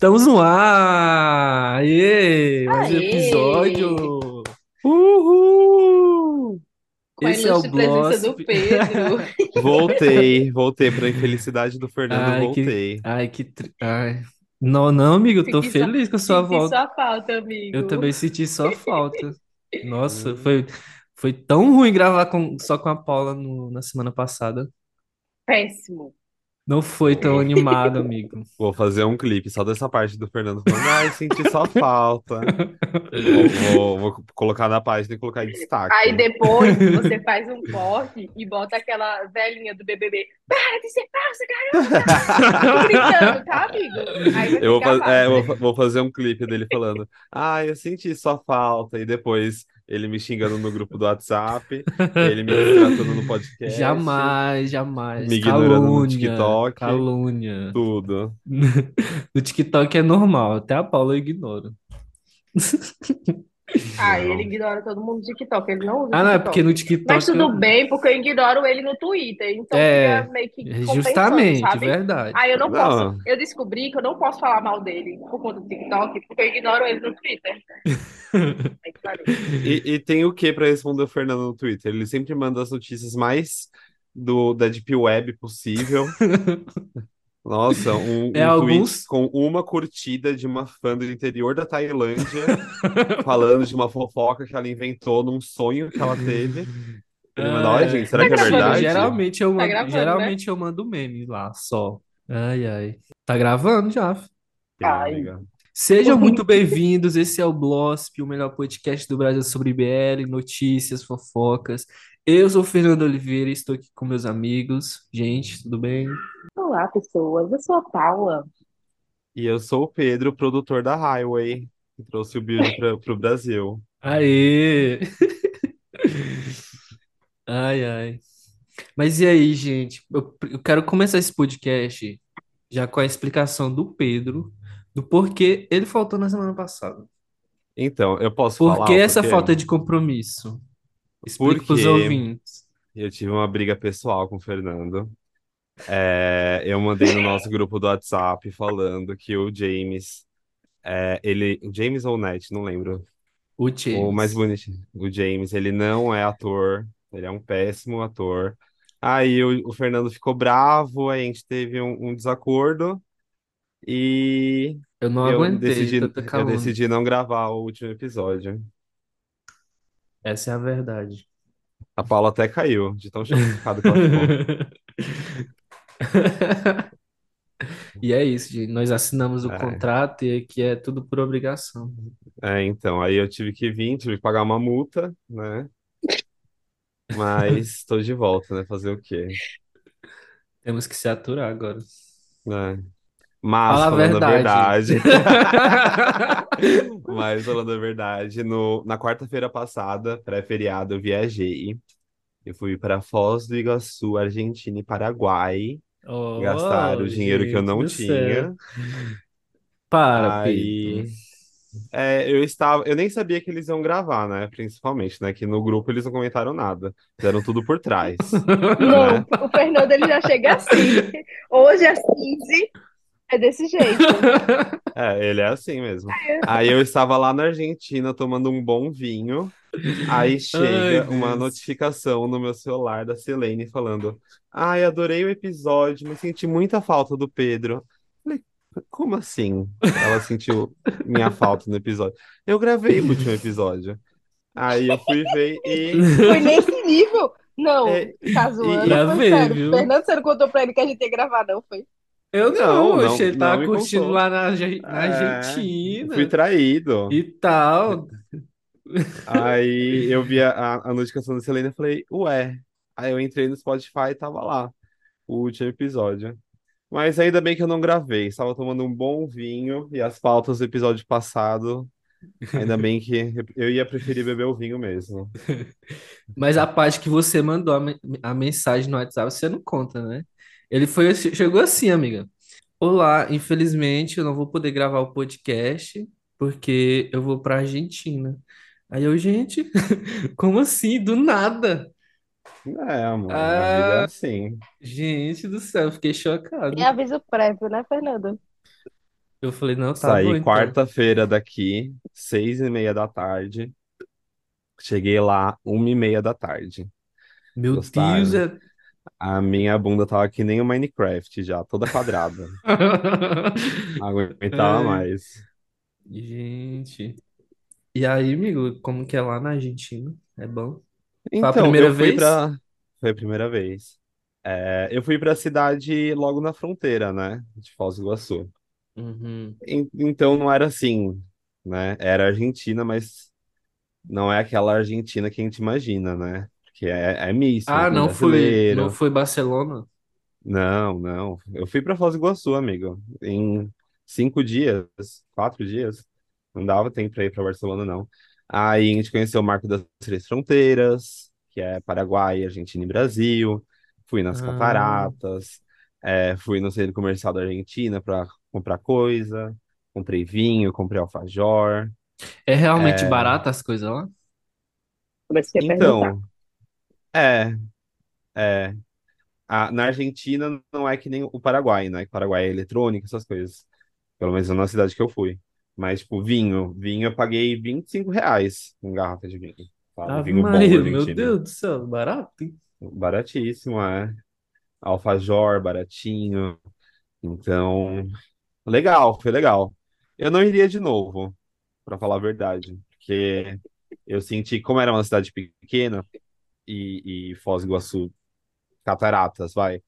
Estamos no ar! Aê! Mais um episódio! Uhul! Com a Esse é o presença do. Pedro. Voltei, voltei para a infelicidade do Fernando, Ai, que, voltei. ai, que, tri- ai. Não, não, amigo, eu tô Senti feliz com a sua senti volta. sua falta, Eu amigo. também senti sua falta. Nossa, foi, foi tão ruim gravar com, só com a Paula no- na semana passada. Péssimo. Não foi tão animado, amigo. vou fazer um clipe só dessa parte do Fernando falando, ai, senti só falta. Vou, vou, vou colocar na página e colocar em Aí destaque. depois você faz um corte e bota aquela velhinha do BBB. Para de ser falsa, garota! Gritando, tá, amigo? Aí vai Eu vou, é, eu vou fazer um clipe dele falando, ai, eu senti só falta. E depois ele me xingando no grupo do WhatsApp, ele me tratando no podcast, Jamais, jamais. me ignorando no Calúnia, TikTok, calúnia. tudo. No TikTok é normal, até a Paula eu ignoro. Ah, ele ignora todo mundo no TikTok. Ele não usa Ah, não, é porque TikTok. no Mas TikTok tudo eu... bem, porque eu ignoro ele no Twitter. Então fica É, meio que justamente, sabe? verdade. Aí eu não posso. Não, Eu descobri que eu não posso falar mal dele por conta do TikTok, porque eu ignoro ele no Twitter. Pariu. E, e tem o que para responder o Fernando no Twitter? Ele sempre manda as notícias mais do da Deep Web possível. Nossa, um, É um tweet alguns. com uma curtida de uma fã do interior da Tailândia falando de uma fofoca que ela inventou num sonho que ela teve. Ele É, gente, será Tá que é gravando, né? verdade? geralmente eu Tá mando, gravando, né? geralmente eu mando meme lá, só. Ai, ai. Tá gravando já. Ai. Sejam muito bem-vindos. Esse é o Blossp, o melhor podcast do Brasil sobre BL, notícias, fofocas. Eu sou o Fernando Oliveira e estou aqui com meus amigos. Gente, tudo bem? Olá, pessoas. Eu sou a Paula. E eu sou o Pedro, produtor da Highway, que trouxe o build para o Brasil. Aê! Ai, ai. Mas e aí, gente? Eu, eu quero começar esse podcast já com a explicação do Pedro do porquê ele faltou na semana passada. Então, eu posso Por falar que o essa porquê? falta de compromisso? Explica para os ouvintes. eu tive uma briga pessoal com o Fernando. É, eu mandei no nosso grupo do WhatsApp falando que o James, é, ele, o James ou o não lembro, O o mais bonitinho, o James, ele não é ator, ele é um péssimo ator. Aí o, o Fernando ficou bravo, aí a gente teve um, um desacordo e Eu não eu aguentei decidi, eu decidi não gravar o último episódio. Essa é a verdade. A Paula até caiu, de tão chocada que ela ficou. E é isso, gente. Nós assinamos o É. contrato e aqui é tudo por obrigação. É, então, aí eu tive que vir, tive que pagar uma multa, né? Mas estou de volta, né? Fazer o quê? Temos que se aturar agora. Né? Mas, Fala a falando a verdade. verdade, mas falando a verdade, no, na quarta-feira passada, pré-feriado, eu viajei. Eu fui para Foz do Iguaçu, Argentina e Paraguai, gastar o Oh, dinheiro que eu não do céu. tinha. Para. Aí, é, eu estava, eu nem sabia que eles iam gravar, né? Principalmente, né? Que no grupo eles não comentaram nada, fizeram tudo por trás, Não, né? o Fernando ele já chega assim. Hoje às 15 é desse jeito. É, ele é assim mesmo. Aí eu estava lá na Argentina tomando um bom vinho. Aí Ai, chega uma Deus. notificação no meu celular da Selene falando: Ai, adorei o episódio, mas senti muita falta do Pedro. Falei, como assim? Ela sentiu minha falta no episódio. Eu gravei o último episódio. Aí eu fui ver e. Foi nesse nível. Não, é, tá zoando, e- foi Gravei, sério. viu? Fernando, você não contou pra ele que a gente ia gravar, não, foi? Eu não, não, não, achei ele não tava curtindo contou. lá na, Arge- na É, fui Argentina traído. e tal. Aí eu vi a, a, a notificação da Selena e falei, ué. Aí eu entrei no Spotify e tava lá, o último episódio. Mas ainda bem que eu não gravei, estava tomando um bom vinho e as pautas do episódio passado, ainda bem que eu ia preferir beber o vinho mesmo. Mas a parte que você mandou a, a mensagem no WhatsApp, você não conta, né? Ele foi, chegou assim, amiga. Olá, infelizmente eu não vou poder gravar o podcast porque eu vou pra Argentina. Aí eu, gente, como assim? Do nada. É, amor, a vida é Ah, assim. gente do céu, eu fiquei E chocado. aviso prévio, né, Fernando? Eu falei, não, tá bom Saí então. quarta-feira daqui, seis e meia da tarde. Cheguei lá, uma e meia da tarde. Meu Deus, Gostaram? é. A minha bunda tava que nem o Minecraft já, toda quadrada. Não aguentava Ai, mais. gente. E aí, amigo, como que é lá na Argentina? É bom? Foi a Então, primeira eu fui vez? pra. Foi a primeira vez. É, eu fui pra cidade logo na fronteira, né? De Foz do Iguaçu. Uhum. En- Então não era assim, né? Era Argentina, mas não é aquela Argentina que a gente imagina, né? Porque é, é né? Ah, Tem não foi, não foi Barcelona? Não, não. Eu fui pra Foz do Iguaçu, amigo. Em cinco dias, quatro dias. Não dava tempo pra ir pra Barcelona, não. Aí a gente conheceu o Marco das Três Fronteiras, que é Paraguai, Argentina e Brasil. Fui nas Ah, cataratas. é, fui no centro comercial da Argentina pra comprar coisa. Comprei vinho, comprei alfajor. é realmente É, barato as coisas lá? Então, é, é. A- na Argentina não é que nem o Paraguai, né? O Paraguai é eletrônico, essas coisas. Pelo menos na cidade que eu fui. Mas, tipo, vinho. Vinho eu paguei 25 reais em garrafa de vinho. Sabe? Ave Vinho bom Maria, meu argentino. Deus do céu, barato, hein? Baratíssimo, é. Alfajor, baratinho. Então, legal, foi legal. Eu não iria de novo, pra falar a verdade. Porque eu senti, como era uma cidade pequena, e, e Foz do Iguaçu, cataratas, vai.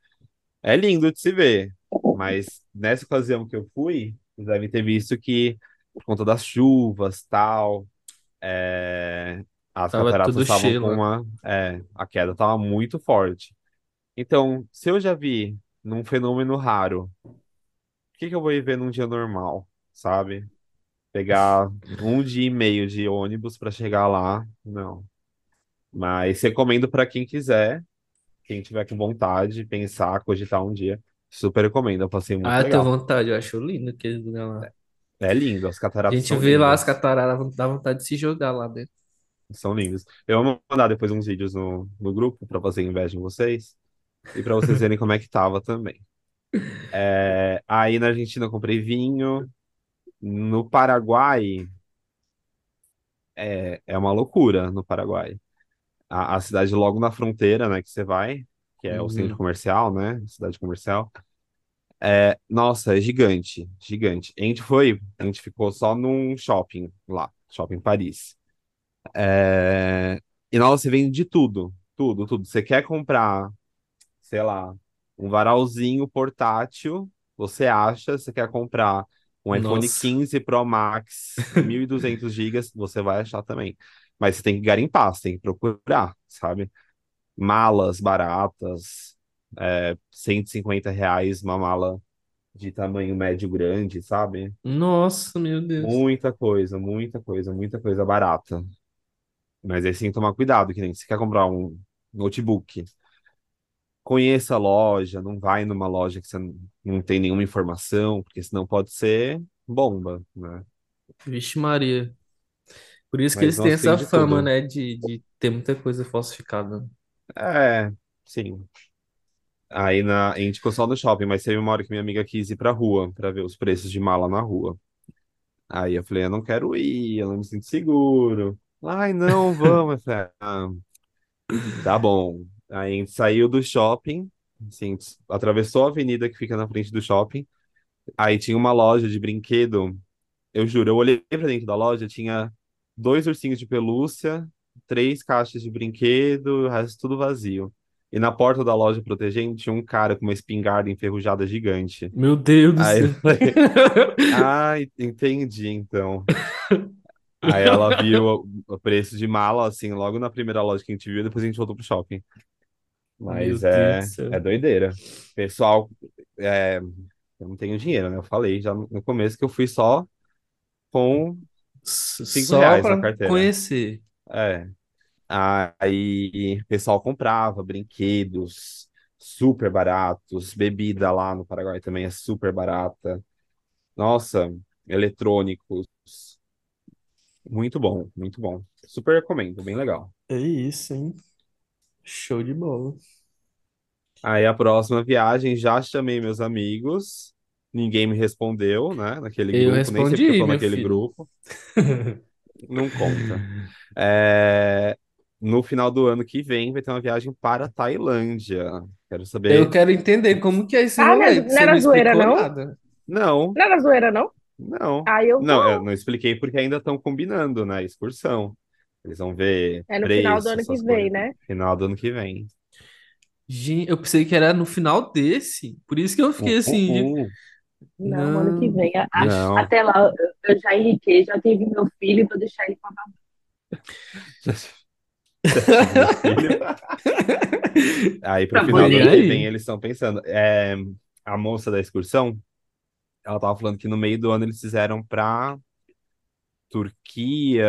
É lindo de se ver, mas nessa ocasião que eu fui, vocês devem ter visto que, por conta das chuvas, tal, é, as Tava cataratas estavam com uma, é, a queda estava muito forte. Então, se eu já vi num fenômeno raro, o que que eu vou ir ver num dia normal, sabe? Pegar um dia e meio de ônibus para chegar lá, não. Mas recomendo para quem quiser, quem tiver com vontade, pensar, cogitar um dia. Super recomendo, eu passei Ah, muito eu tenho legal. vontade, eu acho lindo aquele lugar lá. É lindo, as A cataratas gente são vê lá as lindas. cataratas, dá vontade de se jogar lá dentro. São lindas. Eu vou mandar depois uns vídeos no, no grupo para fazer inveja em vocês e para vocês verem como é que tava também. É, aí na Argentina eu comprei vinho. No Paraguai é, é uma loucura no Paraguai. A, a cidade logo na fronteira, né, que você vai, que é o centro Uhum. comercial, né? Cidade comercial. É, nossa, é gigante, gigante. A gente foi, a gente ficou só num shopping lá, Shopping Paris. É, E nossa, você vende de tudo, tudo, tudo. Você quer comprar, sei lá, um varalzinho portátil, você acha, você quer comprar um iPhone Nossa. 15 Pro Max, 1.200 gigas, você vai achar também. Mas você tem que garimpar, você tem que procurar, sabe? Malas baratas, é, 150 reais uma mala de tamanho médio grande, sabe? Nossa, meu Deus. Muita coisa, muita coisa, muita coisa barata. Mas aí sim tomar cuidado, que nem se quer comprar um notebook, conheça a loja, não vai numa loja que você não não tem nenhuma informação, porque senão pode ser bomba, né? Vixe Maria. Por isso que Mas eles têm essa de fama, tudo. né, de, de ter muita coisa falsificada. É, sim. Aí na, a gente ficou só no shopping, mas teve uma hora que minha amiga quis ir pra rua pra ver os preços de mala na rua. Aí eu falei, eu não quero ir, eu não me sinto seguro. Ai, não, vamos. Eu falei, ah, tá bom. Aí a gente saiu do shopping, assim, atravessou a avenida que fica na frente do shopping. Aí tinha uma loja de brinquedo. Eu juro, eu olhei pra dentro da loja, tinha dois ursinhos de pelúcia, três caixas de brinquedo, o resto tudo vazio. E na porta da loja protegendo tinha um cara com uma espingarda enferrujada gigante. Meu Deus do Aí céu. falei, ah, entendi então. Aí ela viu o preço de mala, assim, logo na primeira loja que a gente viu, depois a gente voltou pro shopping. Meu Mas do é, céu. é doideira. Pessoal, é, eu não tenho dinheiro, né? Eu falei já no começo que eu fui só com cinco Só reais na pra carteira. conhecer. É. Aí o pessoal comprava brinquedos super baratos, bebida lá no Paraguai também é super barata. Nossa, eletrônicos, muito bom, muito bom. Super recomendo, bem legal. É isso, hein? Show de bola. Aí a próxima viagem já chamei meus amigos. Ninguém me respondeu, né? Naquele Eu grupo, nem sei porque eu respondi, tô meu naquele filho. grupo. Não conta. É, No final do ano que vem vai ter uma viagem para a Tailândia. Quero Eu saber. quero entender como que é esse Ah, não rolê, é- não era não zoeira, não? nada. Não, Não era zoeira, não? não. Aí eu Não, eu não expliquei porque ainda estão combinando, né? a Excursão. Eles vão ver É no final do preço, ano que essas vem, coisas. né? Final do ano que vem. Gente, eu pensei que era no final desse. Por isso que eu fiquei Uh, assim, uh, uh. Não, ano que não. vem. A- a- Não. Até lá, eu- já enriquei, já tive meu filho e vou deixar ele pra babá. Aí pro Tá final do ano que vem eles estão pensando. É, a moça da excursão, ela tava falando que no meio do ano eles fizeram pra Turquia,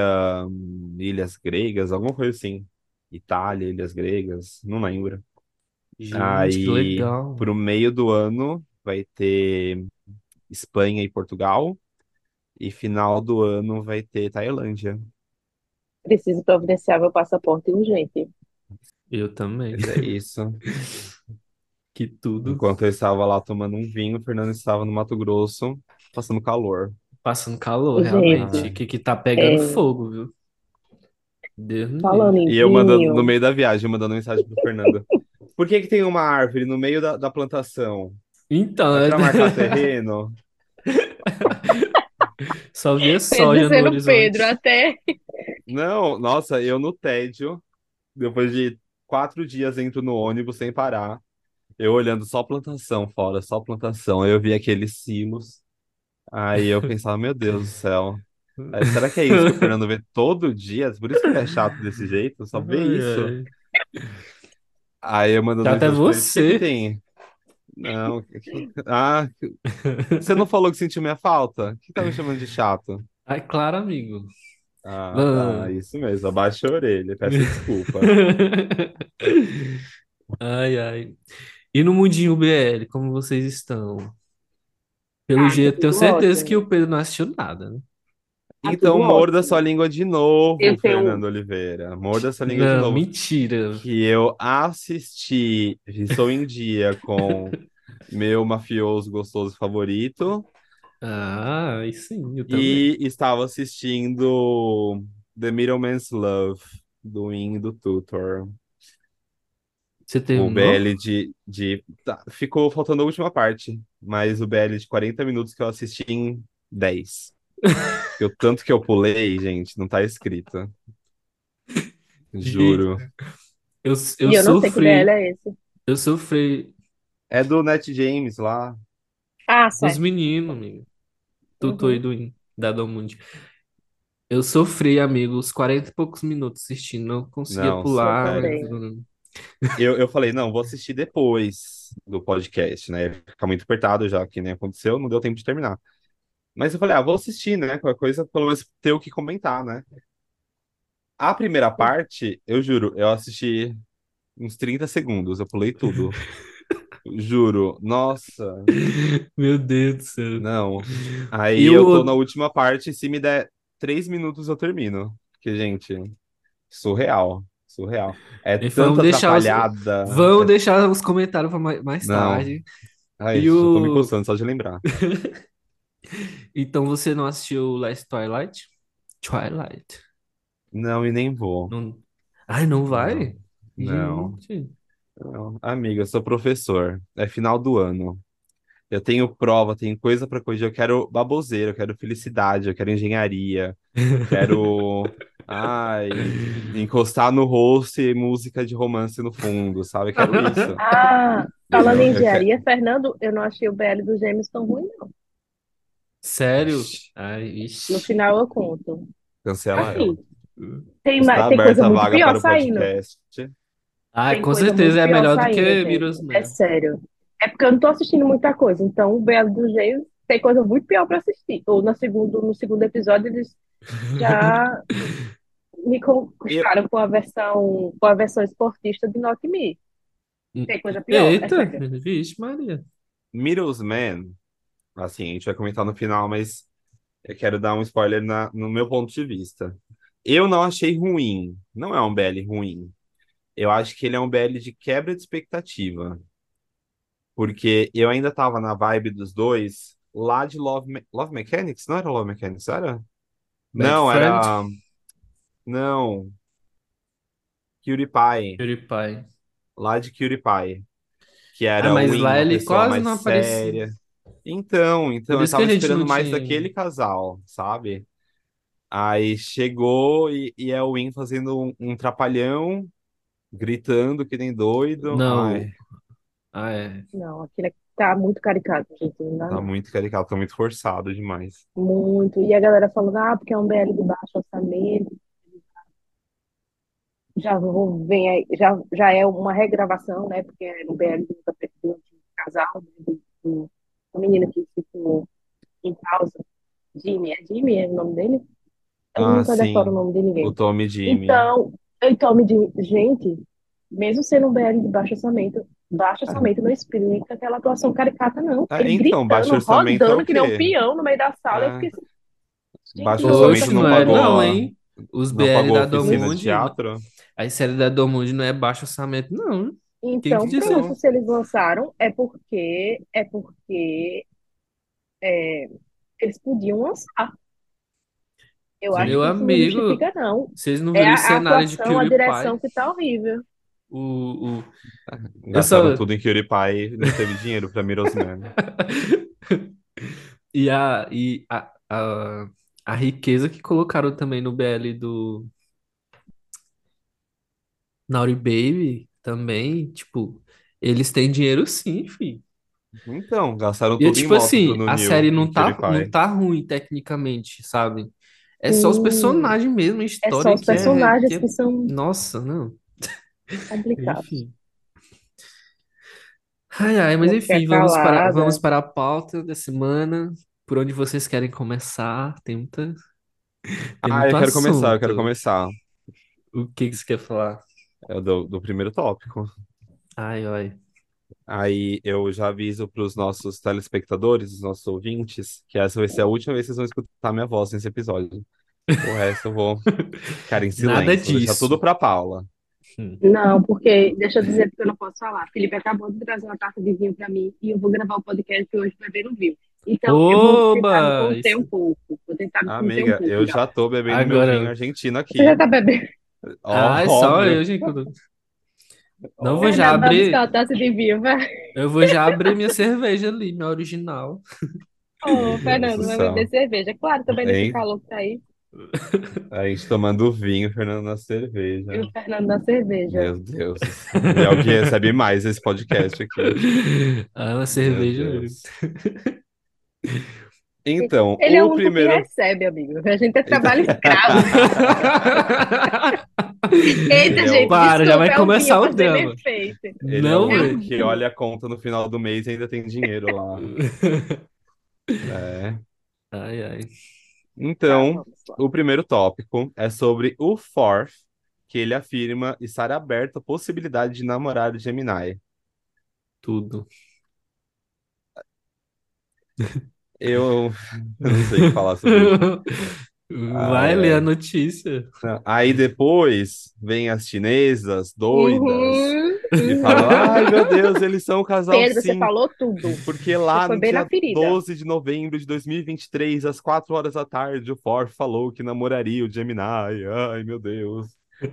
Ilhas Gregas, alguma coisa assim. Itália, Ilhas Gregas, não lembro. Gente, que Aí legal. pro meio do ano vai ter Espanha e Portugal. E final do ano vai ter Tailândia. Preciso providenciar meu passaporte urgente. Eu também. Mas é isso. Que tudo. Enquanto eu estava lá tomando um vinho, o Fernando estava no Mato Grosso, passando calor. Passando calor, Gente, realmente. Que, que tá pegando é, fogo, viu? Deus me livre. falando em E eu mandando no vinho, meio da viagem, mandando mensagem pro Fernando. Por que que tem uma árvore no meio da, da plantação? Então, É é- pra marcar terreno? só via Pedro soja no sendo horizonte. Pedro, até Não, nossa, eu no tédio, depois de quatro dias entro no ônibus sem parar, eu olhando só plantação fora, só plantação. Aí eu vi aqueles silos, aí eu pensava, meu Deus do céu. Aí, será que é isso que o Fernando vê todo dia? Por isso que ele é chato desse jeito, só vê isso. Aí eu mandando Já até mensagem pra ele, o que que você. tem? Não, que- que- ah, que- você não falou que sentiu minha falta? O que tá me chamando de chato? Ai, claro, amigo. Ah, Ah. tá, isso mesmo, abaixa a orelha, peço desculpa. Ai, ai. E no Mundinho BL, como vocês estão? Pelo Ah, jeito, tenho certeza que ótimo. o Pedro não assistiu nada, né? Então, morda ótimo. sua língua de novo, Eu tenho- Fernando Oliveira. Morda sua língua de Não, novo. mentira. Que eu assisti, estou em dia com meu mafioso gostoso favorito Ah, aí sim, eu também. e estava assistindo The Middleman's Love, do In do Tutor. Você O terminou? BL de, de... tá, ficou faltando a última parte, mas o BL de 40 minutos que eu assisti em 10. Porque o tanto que eu pulei, gente, não tá escrito. Juro. Eu, eu E eu não sei que sofri, BL é esse. eu sofri É do Net James lá. Ah, dos certo. meninos, amigo. Tutor Uhum. e do da Domundi. Eu sofri, amigo, os 40 e poucos minutos assistindo, não conseguia Não, pular. sério. Eu, eu falei, não, vou assistir depois do podcast, né? Ficar muito apertado já, que nem aconteceu, não deu tempo de terminar. Mas eu falei, ah, vou assistir, né? Qualquer coisa, pelo menos ter o que comentar, né? A primeira parte, eu juro, eu assisti uns 30 segundos, eu pulei tudo. Juro, nossa, Meu Deus do céu. não. Aí eu tô na última parte, se me der três minutos eu termino. Porque, gente, surreal, surreal. É E tanta deixar os- atrapalhada. Vamos deixar os comentários para mais, Não. tarde. Ai, E já tô me coçando só de lembrar. Então você não assistiu Last Twilight? Twilight. Não, e nem vou. Não... Ai, não vai? Não. Gente. Não. Amiga, eu sou professor. É final do ano. Eu tenho prova, tenho coisa pra corrigir. Eu quero baboseira, eu quero felicidade, eu quero engenharia, quero. Ai, encostar no rosto e música de romance no fundo, sabe? Eu quero isso. Ah, falando em Eu quero- engenharia, Fernando, eu não achei o BL do Gêmeos tão ruim, não. Sério? Ixi. Ai, No ixi. final eu conto. Cancela ela. Assim, tem, Está mais, tem aberta coisa a muito vaga pior para o saindo. podcast. Ai, Tem com coisa certeza muito é pior melhor do saindo, que gente. Mirror's É sério. É porque eu não tô assistindo muita coisa. Então, o BL do Gêmeos tem coisa muito pior pra assistir. Ou no segundo, no segundo episódio, eles já me conquistaram com a versão, com a versão esportista de Knock Me. Tem coisa pior, é Eita, sério. vixe, Maria. Middlesman, assim, a gente vai comentar no final, mas eu quero dar um spoiler na- no meu ponto de vista. Eu não achei ruim. Não é um BL ruim. Eu acho que ele é um BL de quebra de expectativa. Porque eu ainda tava na vibe dos dois lá de Love, Me- Love Mechanics? Não era Love Mechanics, era? Bad Não, Friend, era. Não, Cutie Pie. PewDiePie. Lá de Cutie Pie. Que Ah, era o mas lá ele quase não aparecia. séria. Então, então, eu tava esperando mais tinha. daquele casal, sabe? Aí chegou e, e é o Win fazendo um, um trapalhão, gritando que nem doido. Não. Ai, Ah, é. Não, aquilo é- tá muito caricato, gente. Não tá muito caricato, tá muito forçado demais. Muito. E a galera falando, ah, porque é um BL de baixo orçamento. Já vou, vem aí, já, já é uma regravação, né? Porque é no BL do, do antigo casal, né? Do, do, do menino que ficou em causa. Jimmy, é Jimmy é o nome dele? Eu Ah, nunca decoro o nome de o ninguém. Tommy Jimmy. Então, então me diz, gente, mesmo sendo um BL de baixo orçamento, baixo É, orçamento não explica aquela atuação caricata, não. é, Ele então, baixo gritando, orçamento é rodando o que nem um quê? peão no meio da sala. Eu É, fiquei assim, gente, baixo não, orçamento não não é pagou, não, a- hein? Os não BL pagou a da oficina de Domundi, teatro? a série da Domundi não é baixo orçamento, não. Então, pronto, Então, se eles lançaram, é porque é porque é, eles podiam lançar. Eu acho Meu que isso não amigo, justifica, não. vocês não É viram o a, a cenário de atuação, a PewDiePie? direção que tá horrível. O, o... Eu gastaram só... tudo em Cutie Pie, não teve dinheiro pra Mirosman. E a, e a, a, a riqueza que colocaram também no BL do Naughty Baby também, tipo, eles têm dinheiro sim, filho. Então, gastaram E é tudo em tipo moto assim, no a série em não tá, não tá ruim tecnicamente, sabe? É só os personagens mesmo, a é só história os que é, personagens que é... que são Nossa, não. complicados. Enfim. Ai, ai, mas Vou ficar enfim, vamos para, vamos para a pauta da semana. Por onde vocês querem começar? Tem muita, tem Ah, muito eu quero começar, eu quero assunto. começar. O que que você quer falar? É o do, do primeiro tópico. Ai, ai. Aí eu já aviso para os nossos telespectadores, os nossos ouvintes, que essa vai ser a última vez que vocês vão escutar minha voz nesse episódio. O resto eu vou ficar em Nada silêncio, vou deixar tudo disso. pra Paula. Não, porque, deixa eu dizer porque eu não posso falar. Felipe acabou de trazer uma taça de vinho pra mim e eu vou gravar o podcast hoje bebendo vinho. Então, eu vou tentar me Oba! conter um pouco. Vou tentar me conter um Amiga, pouco eu já. tô bebendo meu vinho Agora. argentino Você já aqui. tá bebendo? Ah, é só óbvio. eu, gente. Não vou já Fernando, vai buscar abrir. a taça de vinho, vai. Eu vou já abrir minha cerveja ali, minha original. Ô, Deus Fernando, do vai beber cerveja. Claro, também nesse Hein? calor que tá aí. A gente tomando vinho, Fernando na cerveja. E o Fernando na cerveja. Meu Deus. E é o que recebe mais esse podcast aqui. Ah, uma Meu cerveja. Deus. Então, Ele é o o único que primeiro. recebe, amigo. A gente é Então... trabalho escravo. Eita, Ele é gente, o... Para, já vai é começar o drama. Ele é Não, o É o velho. que olha a conta no final do mês e ainda tem dinheiro lá. É. Ai, ai. Então, lá. o primeiro tópico é sobre o Forth, que ele afirma estar aberto à possibilidade de namorar o Gemini. Tudo. Eu não sei o que falar sobre isso. Vai Ai, ler a ai. notícia. Aí depois vem as chinesas doidas Uhum, e falam: Ai uhum. meu Deus, eles são um casal Pedro, você sim. falou tudo. Porque Você lá no dia na ferida. 12 de novembro de 2023, às 4 horas da tarde, o Forth falou que namoraria o Gemini. Ai meu Deus.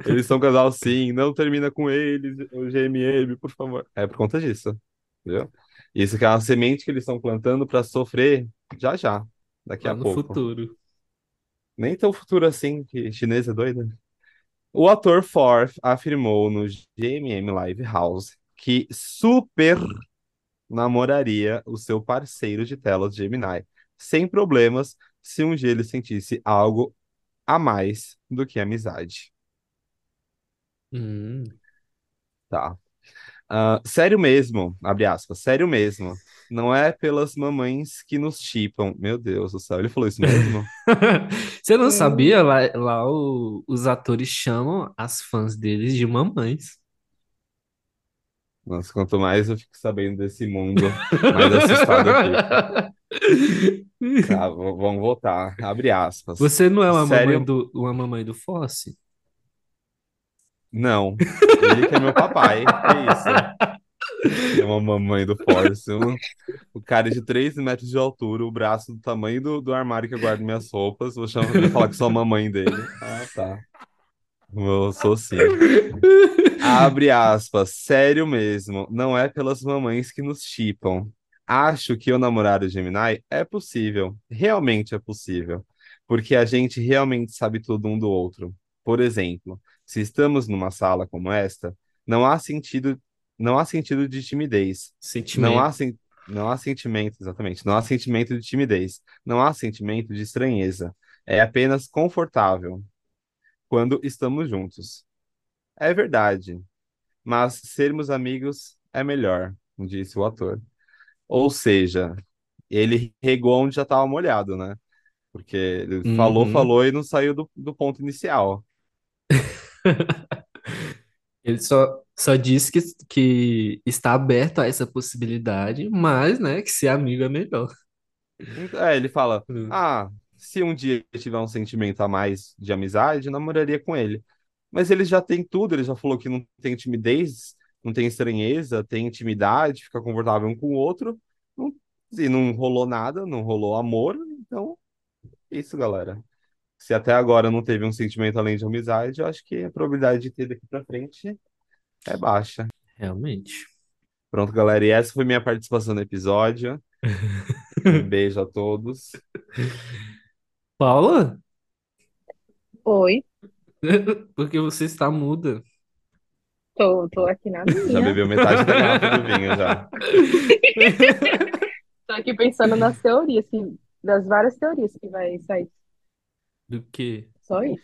Eles são um casal sim, não termina com eles, o GMM, por favor. É por conta disso, entendeu? Isso que é uma semente que eles estão plantando para sofrer já já, daqui Lá a no pouco. futuro. Nem tão futuro assim, que chinesa é doida. O ator Forth afirmou no GMM Live House que super namoraria o seu parceiro de telas Gemini, sem problemas, se um dia ele sentisse algo a mais do que amizade. Hum. Tá. Ah, sério mesmo, abre aspas, sério mesmo. Não é pelas mamães que nos chipam. Meu Deus do céu, ele falou isso mesmo? Você não Hum. sabia? Lá, lá o- os atores chamam as fãs deles de mamães. Nossa, quanto mais eu fico sabendo desse mundo, mais assustado eu fico. Tá, vamos voltar. Abre aspas. Você não é uma mamãe Sério? do, uma mamãe do Fosse? Não. Ele que é meu papai. Que isso? É uma mamãe do Force. um- o cara de 3 metros de altura, o braço do tamanho do, do armário que eu guardo minhas roupas. Vou, chamar, vou falar que sou a mamãe dele. Ah, tá. Eu sou sim. Abre aspas, sério mesmo, não é pelas mamães que nos chipam. Acho que eu namorar o Gemini é possível, realmente é possível, porque a gente realmente sabe tudo um do outro. Por exemplo, se estamos numa sala como esta, não há sentido, não há sentido de timidez, não há, Sentimento. sen- não há sentimento, exatamente, não há sentimento de timidez, não há sentimento de estranheza. É apenas confortável quando estamos juntos. É verdade. Mas sermos amigos é melhor, disse o ator. Ou seja, ele regou onde já estava molhado, né? Porque ele falou, Uhum. falou e não saiu do, do ponto inicial. Ele só, só disse que, que está aberto a essa possibilidade, mas, né, que ser amigo é melhor. Então, É, ele fala: Hum. Ah, se um dia eu tiver um sentimento a mais de amizade, eu namoraria com ele. Mas ele já tem tudo, ele já falou que não tem timidez, não tem estranheza, tem intimidade, fica confortável um com o outro. Não- e não rolou nada, não rolou amor, então, é isso, galera. Se até agora não teve um sentimento além de amizade, eu acho que a probabilidade de ter daqui pra frente é baixa. Realmente. Pronto, galera, e essa foi minha participação no episódio. Um beijo a todos. Paula? Oi, Porque você está muda. tô, tô aqui na Já minha. bebeu metade da garrafa do vinho já. Tô aqui pensando nas teorias, que, das várias teorias que vai sair. Do quê? Só isso.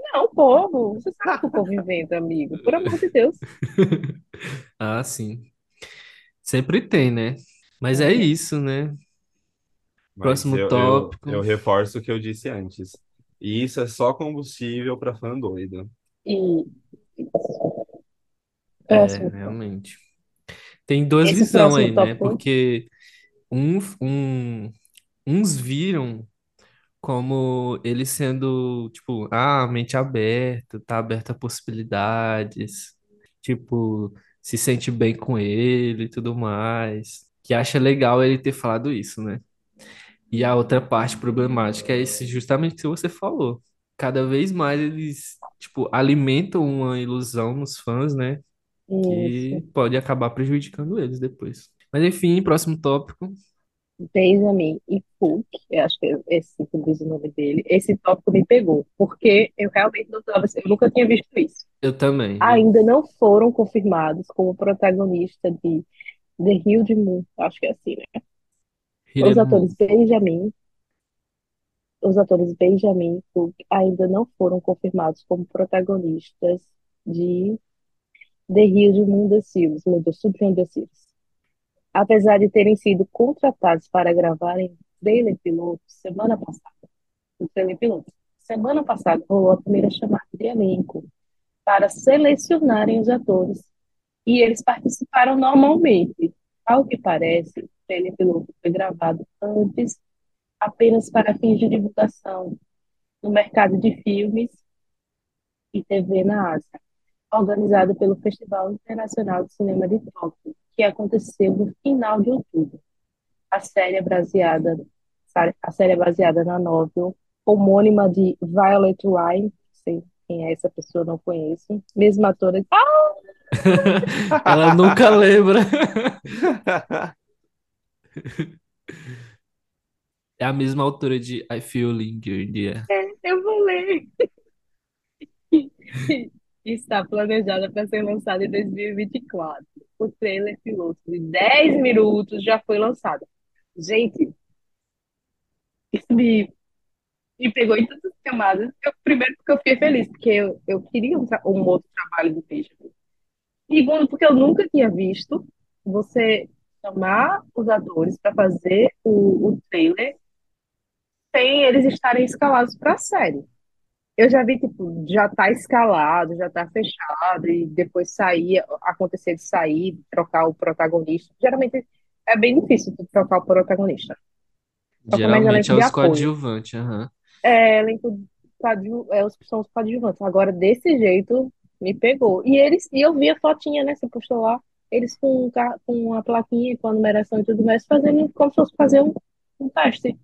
Não, povo. Você sabe que o povo inventa, amigo. Por amor de Deus. Ah, sim. Sempre tem, né? Mas é É. isso, né? Mas Próximo eu, eu, tópico. eu reforço o que eu disse antes. E isso é só combustível para fã doido. E É, próximo. realmente. Tem duas Esse visões próximo aí, né? tópico. Porque um, um, uns viram como ele sendo, tipo, ah, mente aberta, tá aberta a possibilidades, tipo, se sente bem com ele e tudo mais, que acha legal ele ter falado isso, né? E a outra parte problemática é esse justamente que você falou. Cada vez mais eles, tipo, alimentam uma ilusão nos fãs, né? Que Isso. pode acabar prejudicando eles depois. Mas enfim, próximo tópico. Benjamin e Cook, eu acho que é esse que diz o nome dele. Esse tópico me pegou, porque eu realmente não tava, eu nunca tinha visto isso. Eu também? Ainda não foram confirmados como protagonista de The Hill de Moon, acho que é assim, né? Os Hiremu. atores Benjamin, os atores Benjamin e Cook ainda não foram confirmados como protagonistas de The Hill de Moon The Seals, meu Deus, tem The Seals. Apesar de terem sido contratados para gravarem trailer piloto semana passada, o trailer piloto, semana passada rolou a primeira chamada de elenco para selecionarem os atores e eles participaram normalmente. Ao que parece, o trailer piloto foi gravado antes apenas para fins de divulgação no mercado de filmes e TV na Ásia, organizado pelo Festival Internacional de Cinema de Tóquio, que aconteceu no final de outubro. A série é baseada, a série é baseada na novel homônima de Violet Ryan, não sei quem é essa pessoa, não conheço, mesma atora de... Ela nunca lembra. É a mesma autora de I Feel Linger in the Air. Eu vou ler. Está planejada para ser lançada em 2024. O trailer piloto de 10 minutos já foi lançado. Gente, isso me, me pegou em tantas camadas. Eu, primeiro, porque eu fiquei feliz, porque eu, eu queria um, um outro trabalho do Benjamin. Segundo, porque eu nunca tinha visto você chamar os atores para fazer o, o trailer sem eles estarem escalados para a série. Eu já vi, tipo, já tá escalado, já tá fechado, e depois sair, acontecer de sair, trocar o protagonista. Geralmente é bem difícil trocar o protagonista. Geralmente é os coadjuvantes, aham. É, elenco coadju, é, os são os coadjuvantes. Agora, desse jeito, me pegou. E eles, e eu vi a fotinha, né? Você postou lá. eles com, ca- com a plaquinha, com a numeração e tudo mais, fazendo como se fosse fazer um, um teste.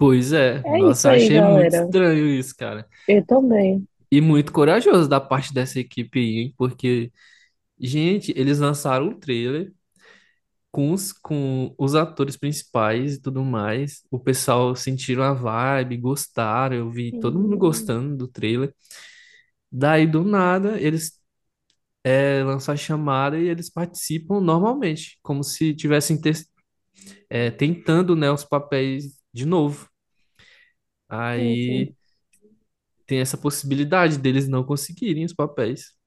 Pois é, É nossa, aí, achei muito galera. estranho isso, cara. Eu também. E muito corajoso da parte dessa equipe aí, hein? Porque, gente, eles lançaram um trailer com os, com os atores principais e tudo mais. O pessoal sentiram a vibe, gostaram. Eu vi todo mundo gostando do trailer. Daí, do nada, eles é, lançam a chamada e eles participam normalmente, como se tivessem é, tentando, né, os papéis de novo. Sim. Aí tem essa possibilidade deles não conseguirem os papéis.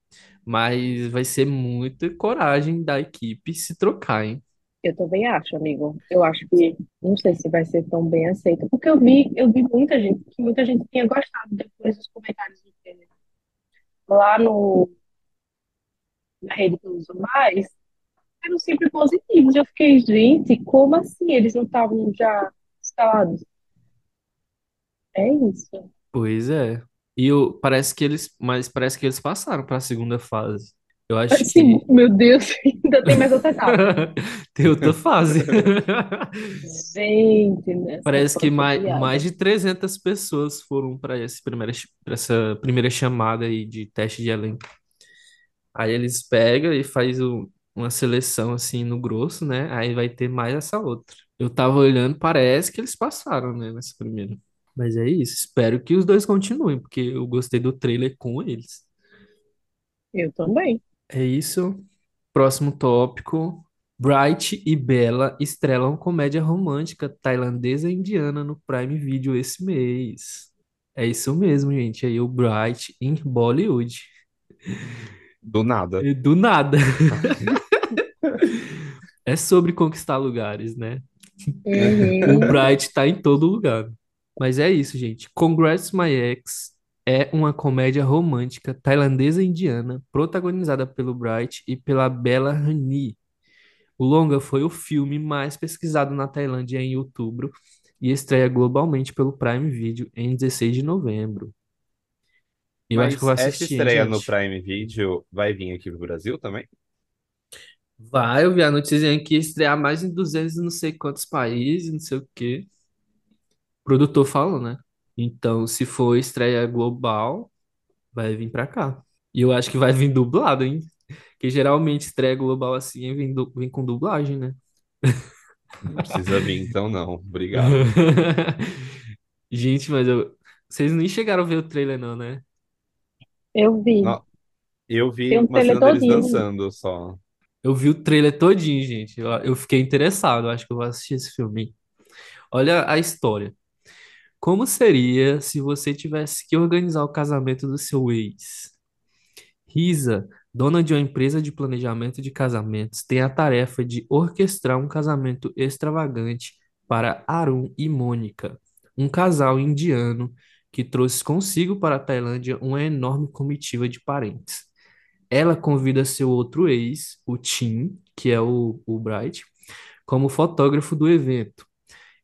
Mas vai ser muita coragem da equipe se trocar, hein? Eu também acho, amigo. Eu acho que não sei se vai ser tão bem aceito, porque eu vi, eu vi muita gente, que muita gente tinha gostado depois dos comentários do trailer. Lá no, na rede que eu uso mais, eram sempre positivos. Eu fiquei, gente, como assim? Eles não estavam já escalados? É isso. Pois é. E eu, parece que eles, mas parece que eles passaram para a segunda fase. Eu acho Assim, que meu Deus, ainda tem mais outra etapa. tem outra fase. Gente, nessa Parece que mais, mais de 300 pessoas foram para essa primeira, pra essa primeira chamada aí de teste de elenco. Aí eles pegam e faz o- uma seleção assim no grosso, né? Aí vai ter mais essa outra. Eu tava olhando, parece que eles passaram, né, nessa primeira. Mas é isso, espero que os dois continuem, porque eu gostei do trailer com eles. Eu também. É isso. Próximo tópico. Bright e Bella estrelam comédia romântica tailandesa e indiana no Prime Video esse mês. É isso mesmo, gente. Aí o Bright em Bollywood. Do nada. E Do nada. É sobre conquistar lugares, né? O Uhum. Bright tá em todo lugar. Mas é isso, gente. Congrats My Ex é uma comédia romântica tailandesa e indiana, protagonizada pelo Bright e pela Bella Hani. O longa foi o filme mais pesquisado na Tailândia em outubro e estreia globalmente pelo Prime Video em 16 de novembro. Eu acho que eu Mas vou essa assistir, hein, estreia no? Prime Video vai vir aqui pro Brasil também? Vai, eu vi a notícia que ia estrear mais em 200 e não sei quantos países, não sei o quê. Produtor falou, né? Então, se for estreia global, vai vir pra cá. E eu acho que vai vir dublado, hein? Que geralmente estreia global assim vem, du- vem com dublagem, né? Não precisa vir, então não. Obrigado. Gente, mas eu... vocês nem chegaram a ver o trailer, não, né? Eu vi. Não, eu Tem vi um uma trailer cena deles todinho. dançando só. Eu vi o trailer todinho, gente. Eu, eu fiquei interessado. Eu acho que eu vou assistir esse filme. Olha a história. Como seria se você tivesse que organizar o casamento do seu ex? Risa, dona de uma empresa de planejamento de casamentos, tem a tarefa de orquestrar um casamento extravagante para Arun e Mônica, um casal indiano que trouxe consigo para a Tailândia uma enorme comitiva de parentes. Ela convida seu outro ex, o Tim, que é o, o Bright, como fotógrafo do evento.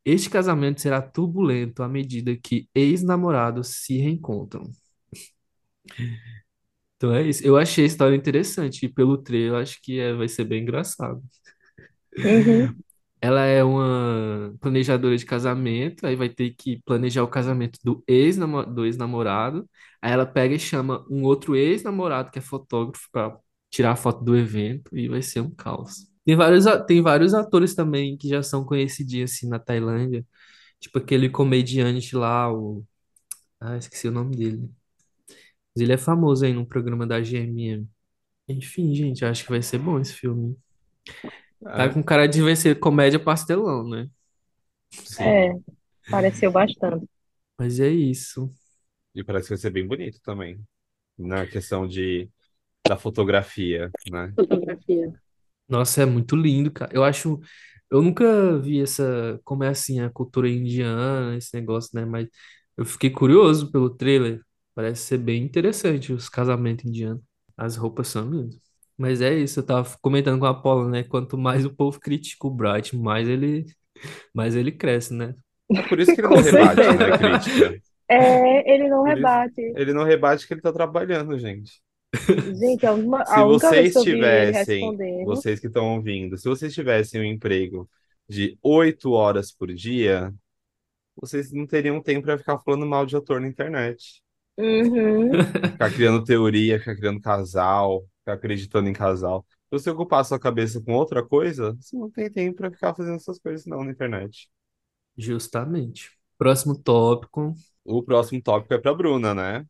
Este casamento será turbulento à medida que ex-namorados se reencontram. Então é isso. Eu achei a história interessante e pelo trailer eu acho que é- vai ser bem engraçado. Uhum. Ela é uma planejadora de casamento, aí vai ter que planejar o casamento do ex-namo- do ex-namorado. Aí ela pega e chama um outro ex-namorado que é fotógrafo para tirar a foto do evento e vai ser um caos. Tem vários, a- tem vários atores também que já são conhecidinhos assim na Tailândia, tipo aquele comediante lá, o... Ah, esqueci o nome dele. Mas ele é famoso aí no programa da GMM. Enfim, gente, acho que vai ser bom esse filme. Tá É, com cara de vai ser comédia pastelão, né? sim. É, pareceu bastante. Mas é isso. E parece que vai ser bem bonito também. Na questão de, da fotografia, né? Fotografia. Nossa, é muito lindo, cara. Eu acho. Eu nunca vi essa. Como é assim, a cultura indiana, esse negócio, né? Mas eu fiquei curioso pelo trailer. Parece ser bem interessante os casamentos indianos. As roupas são lindas. Mas é isso, eu tava comentando com a Paula, né? Quanto mais o povo critica o Bright, mais ele, mais ele cresce, né? É por isso que ele não Com rebate, né, a certeza. crítica. É, ele não Por isso, rebate. ele não rebate que ele tá trabalhando, gente. Gente, a, uma, Se a única vez vocês que eu vi ele tivessem, respondendo. vocês que estão ouvindo, se vocês tivessem um emprego de oito horas por dia, vocês não teriam tempo para ficar falando mal de ator na internet. Uhum. Ficar criando teoria, ficar criando casal, ficar acreditando em casal. Se você ocupar a sua cabeça com outra coisa, você não tem tempo para ficar fazendo essas coisas não na internet. Justamente. Próximo tópico. O próximo tópico é para Bruna, né?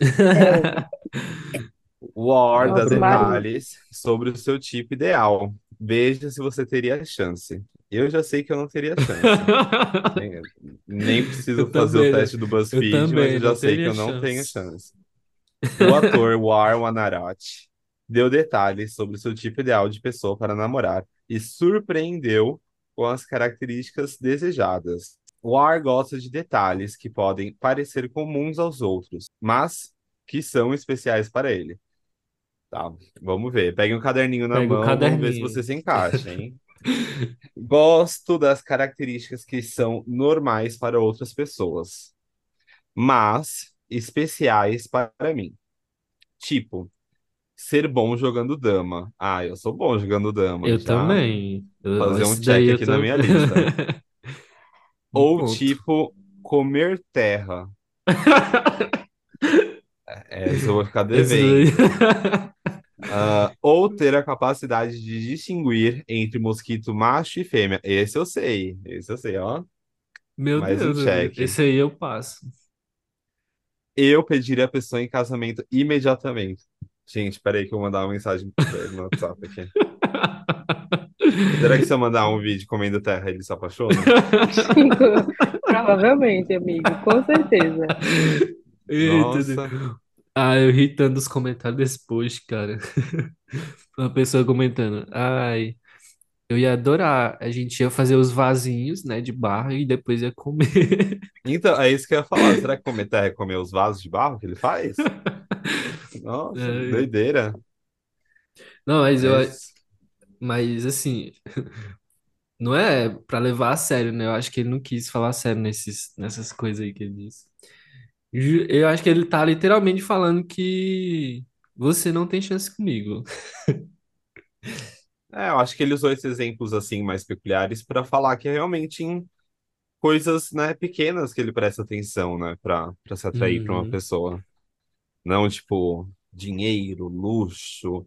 É, War Maria. detalhes sobre o seu tipo ideal. Veja se você teria chance. Eu já sei que eu não teria chance. Nem, nem preciso Eu fazer também, o né? teste do Eu BuzzFeed, mas também eu já sei que eu não tenho chance. chance. O ator War Wanarat deu detalhes sobre o seu tipo ideal de pessoa para namorar e surpreendeu com as características desejadas. War gosta de detalhes que podem parecer comuns aos outros, mas que são especiais para ele. Tá, vamos ver. Pegue um caderninho na Pega o mão, vamos ver se caderninho. você se encaixa, hein? Gosto das características que são normais para outras pessoas, mas especiais para mim. Tipo, ser bom jogando dama. Ah, eu sou bom jogando dama. Eu Já também. Eu, fazer um check aqui tô. na minha lista. Ou tipo, comer terra. Essa eu vou ficar devendo. Ah, ou ter a capacidade de distinguir entre mosquito macho e fêmea. Esse eu sei. Esse eu sei, ó. Meu Mais um Deus, check. esse aí eu passo. Eu pediria a pessoa em casamento imediatamente. Gente, peraí que eu vou mandar uma mensagem no WhatsApp aqui. Será que se eu mandar um vídeo comendo terra, ele se apaixona? Provavelmente, amigo, com certeza. Eita, Deus. Nossa. Ah, eu ri tanto dos comentários desse post, cara. Uma pessoa comentando, ai, eu ia adorar. A gente ia fazer os vasinhos, né, de barro e depois ia comer. Então, é isso que eu ia falar. Será que comer terra é comer os vasos de barro que ele faz? Nossa, Ai. doideira. Não, mas eu, Mas, mas assim, não é pra levar a sério, né? Eu acho que ele não quis falar sério nesses, nessas coisas aí que ele disse. Eu acho que ele tá literalmente falando que você não tem chance comigo. é, eu acho que ele usou esses exemplos assim mais peculiares para falar que é realmente em coisas, né, pequenas que ele presta atenção, né, para para se atrair para uma Uhum. pessoa. Não tipo dinheiro, luxo,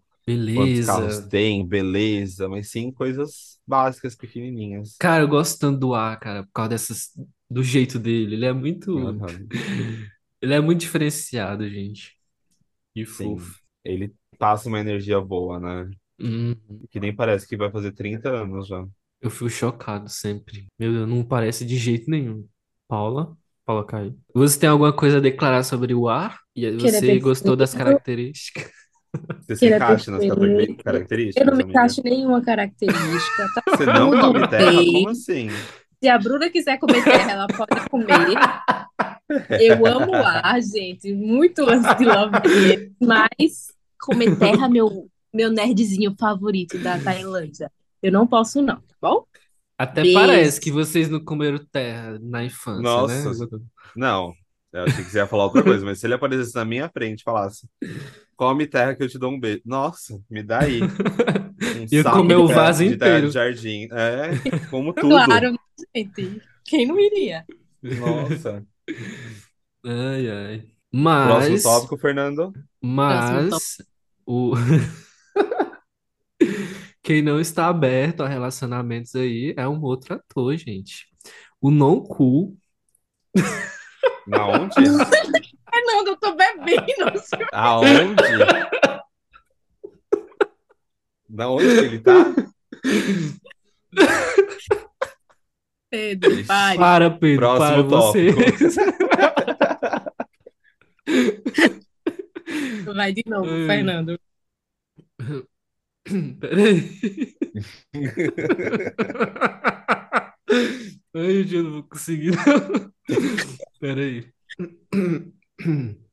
quantos carros Beleza. tem, beleza, mas sim coisas básicas, pequenininhas. Cara, eu gosto tanto do ar, cara, por causa dessas, do jeito dele. Ele é muito, Aham. ele é muito diferenciado, gente. E Sim, fofo. ele passa uma energia boa, né? Hum, Que nem parece que vai fazer 30 anos já. eu fico chocado sempre. Meu Deus, não parece de jeito nenhum. Paula? Paula Caio. Você tem alguma coisa a declarar sobre o ar? E aí você ter gostou das características? Você se encaixa nas caracteri- Eu não características, me amiga? encaixo em nenhuma característica. Tá Você não tudo come terra? Como bem. assim? Se a Bruna quiser comer terra, ela pode comer. Eu amo ar, gente, muito antes de Love It, mas comer terra meu, meu nerdzinho favorito da Tailândia. Eu não posso, não, tá bom? Até Beijo. parece que vocês não comeram terra na infância, né? Nossa, não. Eu achei que você ia falar outra coisa, mas se ele aparecesse na minha frente e falasse: Come terra que eu te dou um beijo. Nossa, me dá aí. Um saco comer de o terra, vaso de terra de inteiro. jardim. É, como tudo. Claro, gente. Quem não iria? Nossa. Ai, ai. Próximo Mas, tópico, Fernando. mas, o... quem não está aberto a relacionamentos aí é um outro ator, gente. O cool. Na onde? Fernando, eu tô bebendo. Aonde? Na onde ele tá? Pedro, pai. Para, Pedro, Próximo para você. Vai de novo, Ai. Fernando. Peraí. Ai, gente, eu não vou conseguir. Peraí.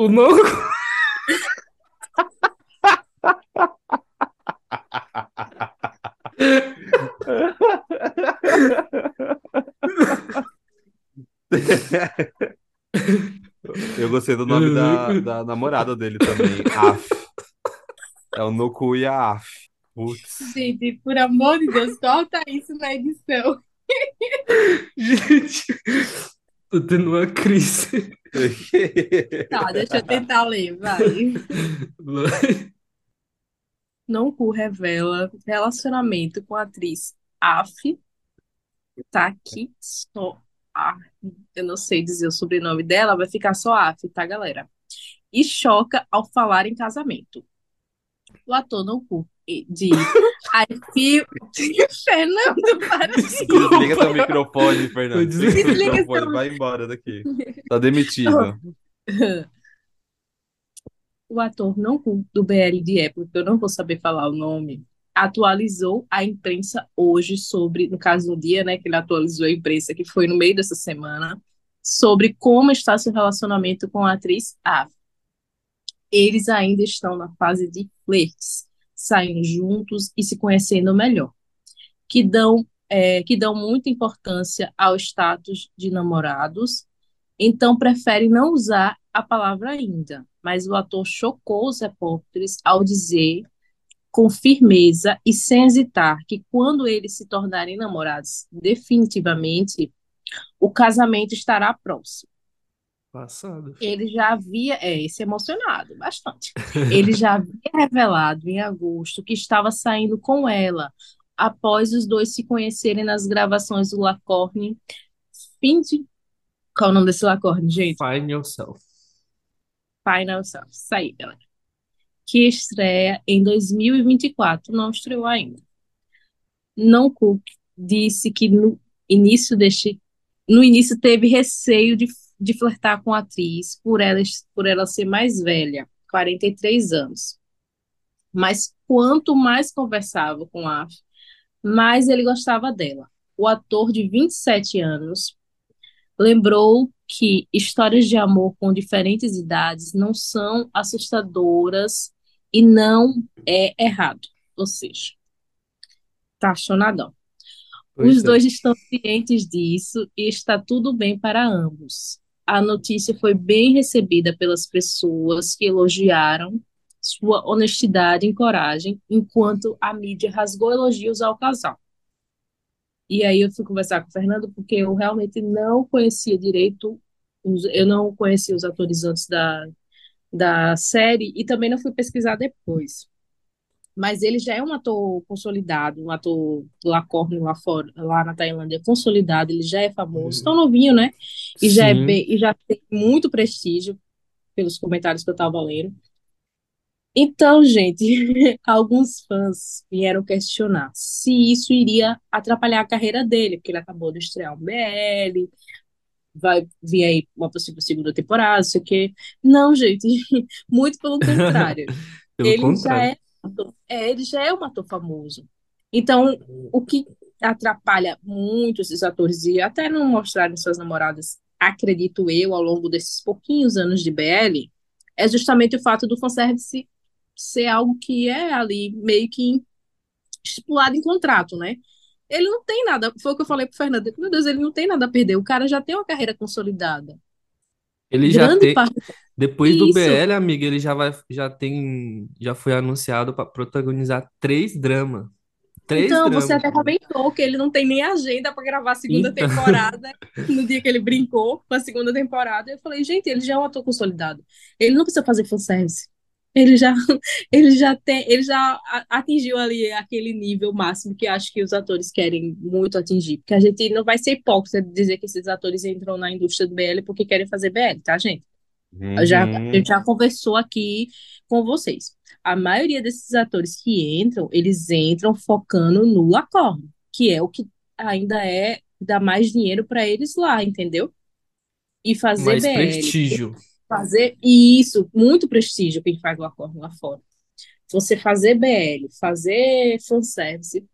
O não. Eu gostei do nome da, da namorada dele também, Af. É o Noku e a Af. Putz. Gente, por amor de Deus, corta isso na edição. Gente, tô tendo uma crise. Tá, deixa eu tentar ler, vai. Vai. Nonku revela relacionamento com a atriz Af Takiso. Ah, eu não sei dizer o sobrenome dela, vai ficar só Af, tá, galera? E choca ao falar em casamento. O ator Nonku diz: I feel. Fernando, para de Desliga seu microfone, Fernando. Desliga seu Desliga microfone, seu- vai embora daqui. Tá demitido. o ator não do BL de época, eu não vou saber falar o nome, atualizou a imprensa hoje sobre, no caso no dia, né, que ele atualizou a imprensa, que foi no meio dessa semana, sobre como está seu relacionamento com a atriz Ava. Eles ainda estão na fase de flertes, saindo juntos e se conhecendo melhor, que dão, é, que dão muita importância ao status de namorados, então preferem não usar a palavra ainda, mas o ator chocou os repórteres ao dizer com firmeza e sem hesitar que quando eles se tornarem namorados definitivamente, o casamento estará próximo. Passado. Ele já havia, é, esse emocionado, bastante. Ele já havia revelado em agosto que estava saindo com ela, após os dois se conhecerem nas gravações do Lacorne. Fim de... Qual é o nome desse Lacorne, gente? Find yourself. Final Self. Isso aí, galera. Que estreia em 2024. Não estreou ainda. Não Cook disse que no início deste, no início teve receio de, de flertar com a atriz por ela, por ela ser mais velha, 43 anos. Mas quanto mais conversava com a mais ele gostava dela. O ator de 27 anos lembrou que histórias de amor com diferentes idades não são assustadoras e não é errado. Ou seja, tá chonadão. Pois Os é. dois estão cientes disso e está tudo bem para ambos. A notícia foi bem recebida pelas pessoas que elogiaram sua honestidade e coragem, enquanto a mídia rasgou elogios ao casal. E aí eu fui conversar com o Fernando porque eu realmente não conhecia direito, eu não conhecia os atores antes da, da série e também não fui pesquisar depois. Mas ele já é um ator consolidado, um ator do Lacorne lá fora, lá na Tailândia, consolidado, ele já é famoso, tão novinho, né? E já é Sim. bem, e já tem muito prestígio pelos comentários que eu estava lendo. Então, gente, alguns fãs vieram questionar se isso iria atrapalhar a carreira dele, porque ele acabou de estrear um BL, vai vir aí uma possível segunda temporada, não sei o quê. Não, gente, muito pelo contrário. Pelo Ele já contrário. é, ator- é, ele já é um ator famoso. Então, o que atrapalha muito esses atores e até não mostrarem suas namoradas, acredito eu, ao longo desses pouquinhos anos de BL, é justamente o fato do fanservice ser algo que é ali meio que estipulado em contrato, né? Ele não tem nada, foi o que eu falei pro Fernando, meu Deus, ele não tem nada a perder, o cara já tem uma carreira consolidada. Ele já Grande tem. parte Depois do Isso. BL, amiga, ele já vai, já tem, já foi anunciado para protagonizar três dramas. Três Então, você dramas. até comentou que ele não tem nem agenda para gravar a segunda Então. temporada, no dia que ele brincou com a segunda temporada. Eu falei, gente, ele já é um ator consolidado. Ele não precisa fazer fanservice. Ele já, ele já tem, ele já atingiu ali aquele nível máximo que acho que os atores querem muito atingir. Porque a gente não vai ser hipócrita de dizer que esses atores entram na indústria do BL porque querem fazer BL, tá, gente? Eu já, a Uhum. gente já conversou aqui com vocês. A maioria desses atores que entram, eles entram focando no Lacorne, que é o que ainda é dá mais dinheiro para eles lá, entendeu? E fazer Mais BL, prestígio. Fazer isso, muito prestígio quem faz Lacorne lá fora. Você fazer BL, fazer fanservice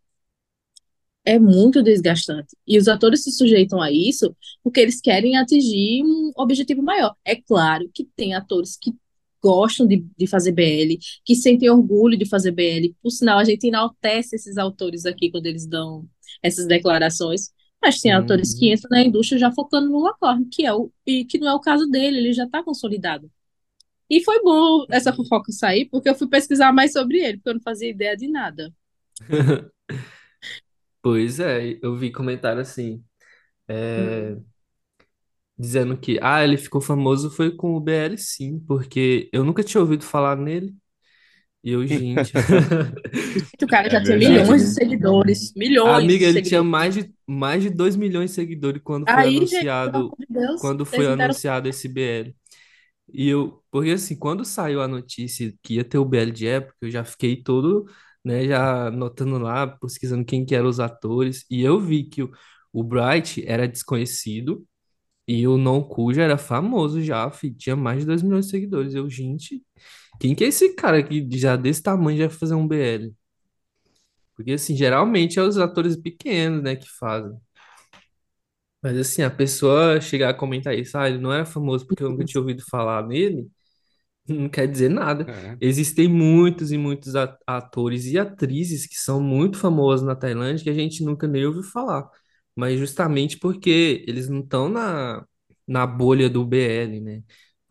é muito desgastante. E os atores se sujeitam a isso porque eles querem atingir um objetivo maior. É claro que tem atores que gostam de, de fazer BL, que sentem orgulho de fazer BL. Por sinal, a gente enaltece esses autores aqui quando eles dão essas declarações. Mas tem atores que Uhum. entram na indústria já focando no Lacorne, que é o, e que não é o caso dele, ele já está consolidado. E foi bom essa fofoca sair, porque eu fui pesquisar mais sobre ele, porque eu não fazia ideia de nada. Pois é, eu vi comentário assim, é, Hum. dizendo que, ah, ele ficou famoso foi com o BL sim, porque eu nunca tinha ouvido falar nele. E eu, gente. Gente, o cara É já tinha verdade. milhões de seguidores, milhões Amiga, de ele tinha mais de, mais de 2 milhões de seguidores quando foi Aí, gente, anunciado, de Deus, quando foi anunciado esse BL. E eu, porque assim, quando saiu a notícia que ia ter o BL de época, eu já fiquei todo, né, já anotando lá, pesquisando quem que eram os atores, e eu vi que o, o Bright era desconhecido e o Non Cuja era famoso já, fi, tinha mais de 2 milhões de seguidores. Eu, gente, quem que é esse cara que já desse tamanho já vai fazer um BL? Porque assim, geralmente é os atores pequenos, né, que fazem. Mas assim, a pessoa chegar a comentar isso, ah, ele não era famoso porque eu nunca tinha ouvido falar nele, não quer dizer nada. É. Existem muitos e muitos atores e atrizes que são muito famosos na Tailândia que a gente nunca nem ouviu falar. Mas justamente porque eles não estão na, na bolha do BL, né?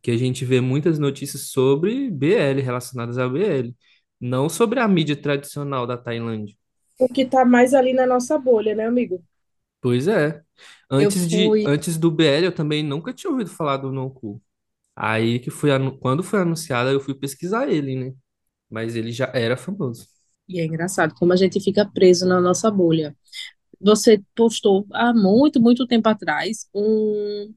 Que a gente vê muitas notícias sobre BL, relacionadas a BL, não sobre a mídia tradicional da Tailândia. o que tá mais ali na nossa bolha, né, amigo? Pois é. Antes de, fui. antes do BL, eu também nunca tinha ouvido falar do Nonku. Aí que foi, quando foi anunciado, eu fui pesquisar ele, né? Mas ele já era famoso. E é engraçado como a gente fica preso na nossa bolha. Você postou há muito, muito tempo atrás um,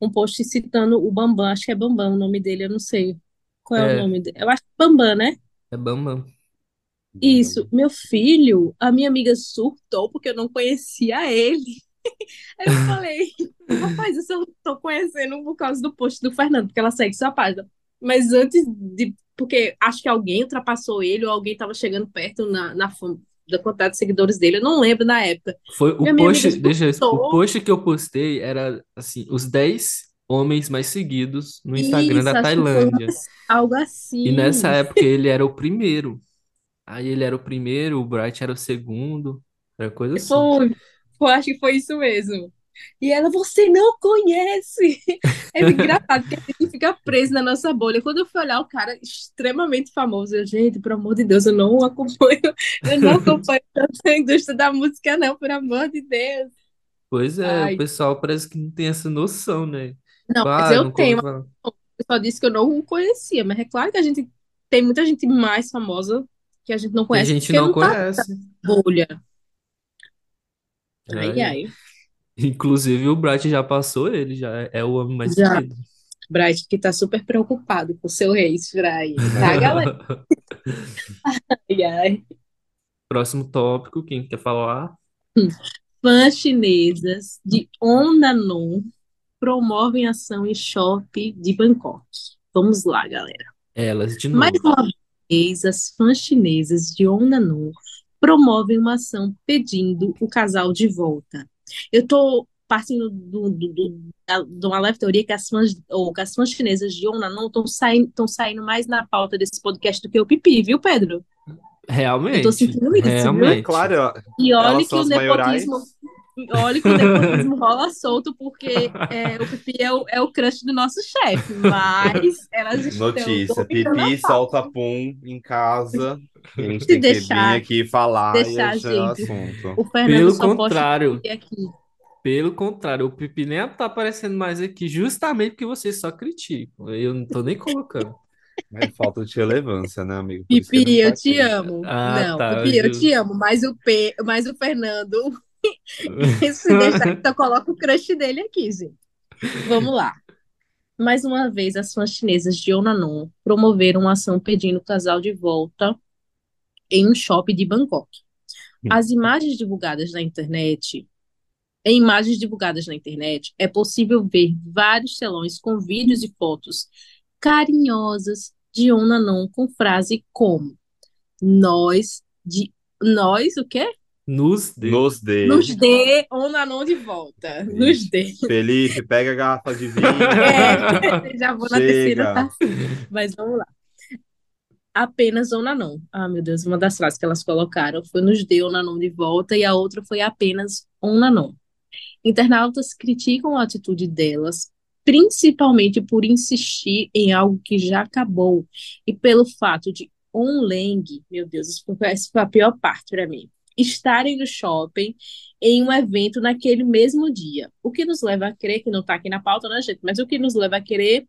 um post citando o Bambam, acho que é Bambam o nome dele, eu não sei qual é o É, nome dele. Eu acho que é Bambam, né? é Bambam. Isso, meu filho, a minha amiga surtou porque eu não conhecia ele. Aí eu falei, rapaz, isso eu tô conhecendo por causa do post do Fernando, porque ela segue sua página. Mas antes de. Porque acho que alguém ultrapassou ele ou alguém tava chegando perto na, na fam- da quantidade de seguidores dele, eu não lembro na época. Foi o post, deixa eu, o post que eu postei era assim, os 10 homens mais seguidos no Instagram Isso, da Tailândia. algo E nessa assim. época ele era o primeiro. Aí ele era o primeiro, o Bright era o segundo. Era coisa assim. Foi, foi, acho que foi isso mesmo. E ela, você não conhece. É engraçado porque a gente fica preso na nossa bolha. Quando eu fui olhar o cara extremamente famoso, eu, gente, pelo amor de Deus, eu não acompanho, eu não acompanho tanto a indústria da música, não, pelo amor de Deus. Pois é, o Ai, pessoal parece que não tem essa noção, né? não, mas eu ouvi tenho. Eu só disse que eu não o conhecia, mas é claro que a gente tem muita gente mais famosa que a gente não Que a conhece gente não não tá conhece. na bolha. Ai, Ai, ai. Inclusive o Bright já passou ele, já é é o homem mais Já, seguido. Bright, que tá super preocupado com o seu ex pra aí, tá, galera? Ai, ai. Próximo tópico, quem quer falar? Fãs chinesas de Onnanon promovem ação em shopping de Bangkok. Vamos lá, galera. Elas de Mais novo. uma vez, as fãs chinesas de Onnanon promovem uma ação pedindo o casal de volta. Eu tô partindo do, do, do- de uma leve teoria que as fãs, ou que as fãs chinesas de Onnanon estão saindo, estão saindo mais na pauta desse podcast do que o Pipi, viu, Pedro? Eu tô Realmente, sentindo isso, viu? É realmente. claro, E olha que o as maiorais. Olha que o nepotismo rola solto, porque é, o Pipi é o, é o crush do nosso chefe, mas elas estão Notícia, Pipi solta pum em casa. E a gente Se tem que vir deixar, aqui falar e deixar, achar o gente, assunto. o Fernando Pelo só contrário, aqui. pelo contrário, o Pipi nem tá aparecendo mais aqui, justamente porque vocês só criticam. Eu não tô nem colocando. É falta de relevância, né, amigo? Pipi, tá eu te aqui. amo. Ah, Não, tá, Pipi, eu justo. te amo, mas o, P, mas o Fernando, se deixar, só coloca o crush dele aqui, gente. Vamos lá. Mais uma vez, as fãs chinesas de Onanon promoveram uma ação pedindo o casal de volta em um shopping de Bangkok. As imagens divulgadas na internet, em imagens divulgadas na internet, é possível ver vários telões com vídeos e fotos carinhosas de Onanon com frase como nós de nós o quê? Nos dê. Nos dê. Nos dê Onanon de volta. Nos Isso. dê. Felipe, pega a garrafa de vinho. É, já vou na terceira, Chega. tá? Mas vamos lá. apenas Onanon. Ah, meu Deus, uma das frases que elas colocaram foi nos dê Onanon de volta e a outra foi apenas Onanon. Internautas criticam a atitude delas, principalmente por insistir em algo que já acabou e pelo fato de Onleng, meu Deus, isso foi, essa foi a pior parte para mim, estarem no shopping em um evento naquele mesmo dia. O que nos leva a crer, que não está aqui na pauta, né, gente? Mas o que nos leva a crer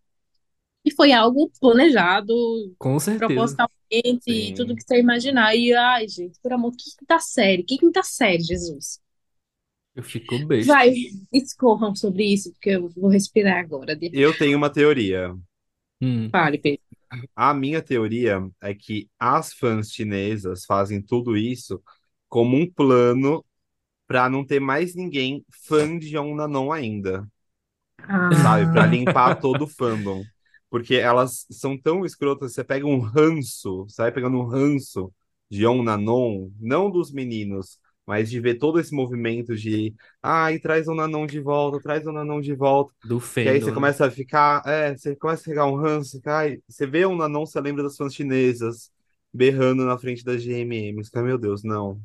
que foi algo planejado, Com certeza. propositalmente, e tudo Sim. que você imaginar. E, ai, gente, por amor, que quinta série? Que quinta série, Jesus? Eu fico besta. Vai, discorram sobre isso, porque eu vou respirar agora. Eu tenho uma teoria. Hum, Fale, Pedro. A minha teoria é que as fãs chinesas fazem tudo isso como um plano para não ter mais ninguém fã de Nanon ainda, sabe? Para Ah, limpar todo o fandom. Porque elas são tão escrotas, você pega um ranço, você vai pegando um ranço de Nanon, não dos meninos, mas de ver todo esse movimento de ai, traz o Nanon de volta, traz o Nanon de volta. do Que aí você né? começa a ficar, é, você começa a pegar um ranço, cai, você vê um Nanon, você lembra das fãs chinesas berrando na frente das GMMs, que meu Deus, não.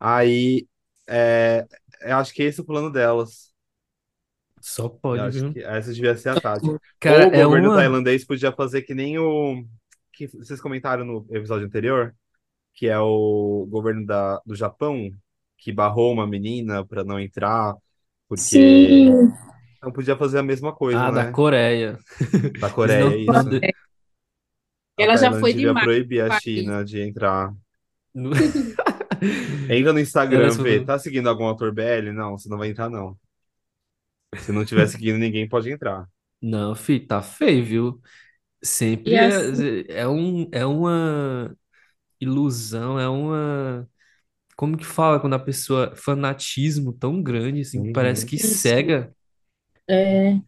Aí, é, eu acho que esse é o plano delas. Só Eu pode, acho viu? que essa devia ser a tática. Cara, Ou o é governo uma. tailandês podia fazer que nem o que vocês comentaram no episódio anterior, que é o governo da, do Japão, que barrou uma menina para não entrar, porque sim, não podia fazer a mesma coisa, Ah, da né? Coreia. Da Eles Coreia, não, isso. A ela já Tailândia foi devia demais proibir no a país. China de entrar. não- Entra no Instagram, vê, tá seguindo algum ator BL? Não, você não vai entrar, não. Se não tiver seguindo, ninguém pode entrar. Não, filho, tá feio, viu? E Sempre assim, é, é, um, é uma ilusão, é uma. Como que fala quando a pessoa. Fanatismo tão grande, assim, que parece Uhum. que isso, cega. é,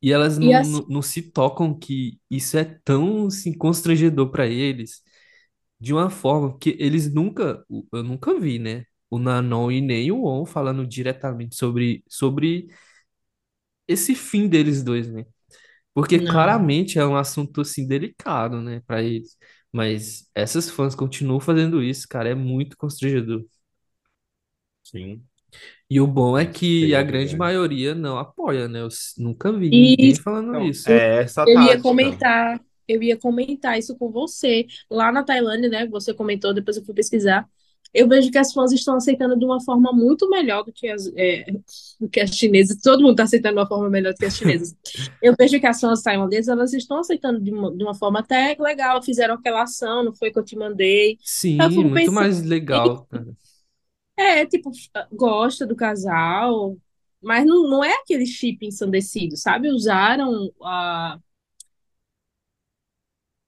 E elas e não, assim, não, não se tocam que isso é tão assim, constrangedor para eles, de uma forma que eles nunca, eu nunca vi, né? O Nanon e nem o On falando diretamente sobre, sobre esse fim deles dois, né? Porque não. claramente é um assunto assim delicado, né, para eles. Mas essas fãs continuam fazendo isso, cara, é muito constrangedor. Sim, E o bom é que a grande maioria não apoia, né? Eu nunca vi E ninguém falando Então, isso. é essa Eu ia tática. comentar, eu ia comentar isso com você. Lá na Tailândia, né? Você comentou, depois eu fui pesquisar. Eu vejo que as fãs estão aceitando de uma forma muito melhor do que as, é, do que as chinesas. Todo mundo está aceitando de uma forma melhor do que as chinesas. Eu vejo que as fãs tailandesas, elas estão aceitando de uma, de uma forma até legal. Fizeram aquela ação, não foi que eu te mandei. Sim, fico muito pensando, mais legal, cara. é, tipo, gosta do casal, mas não, não é aquele chip ensandecido, sabe? Usaram a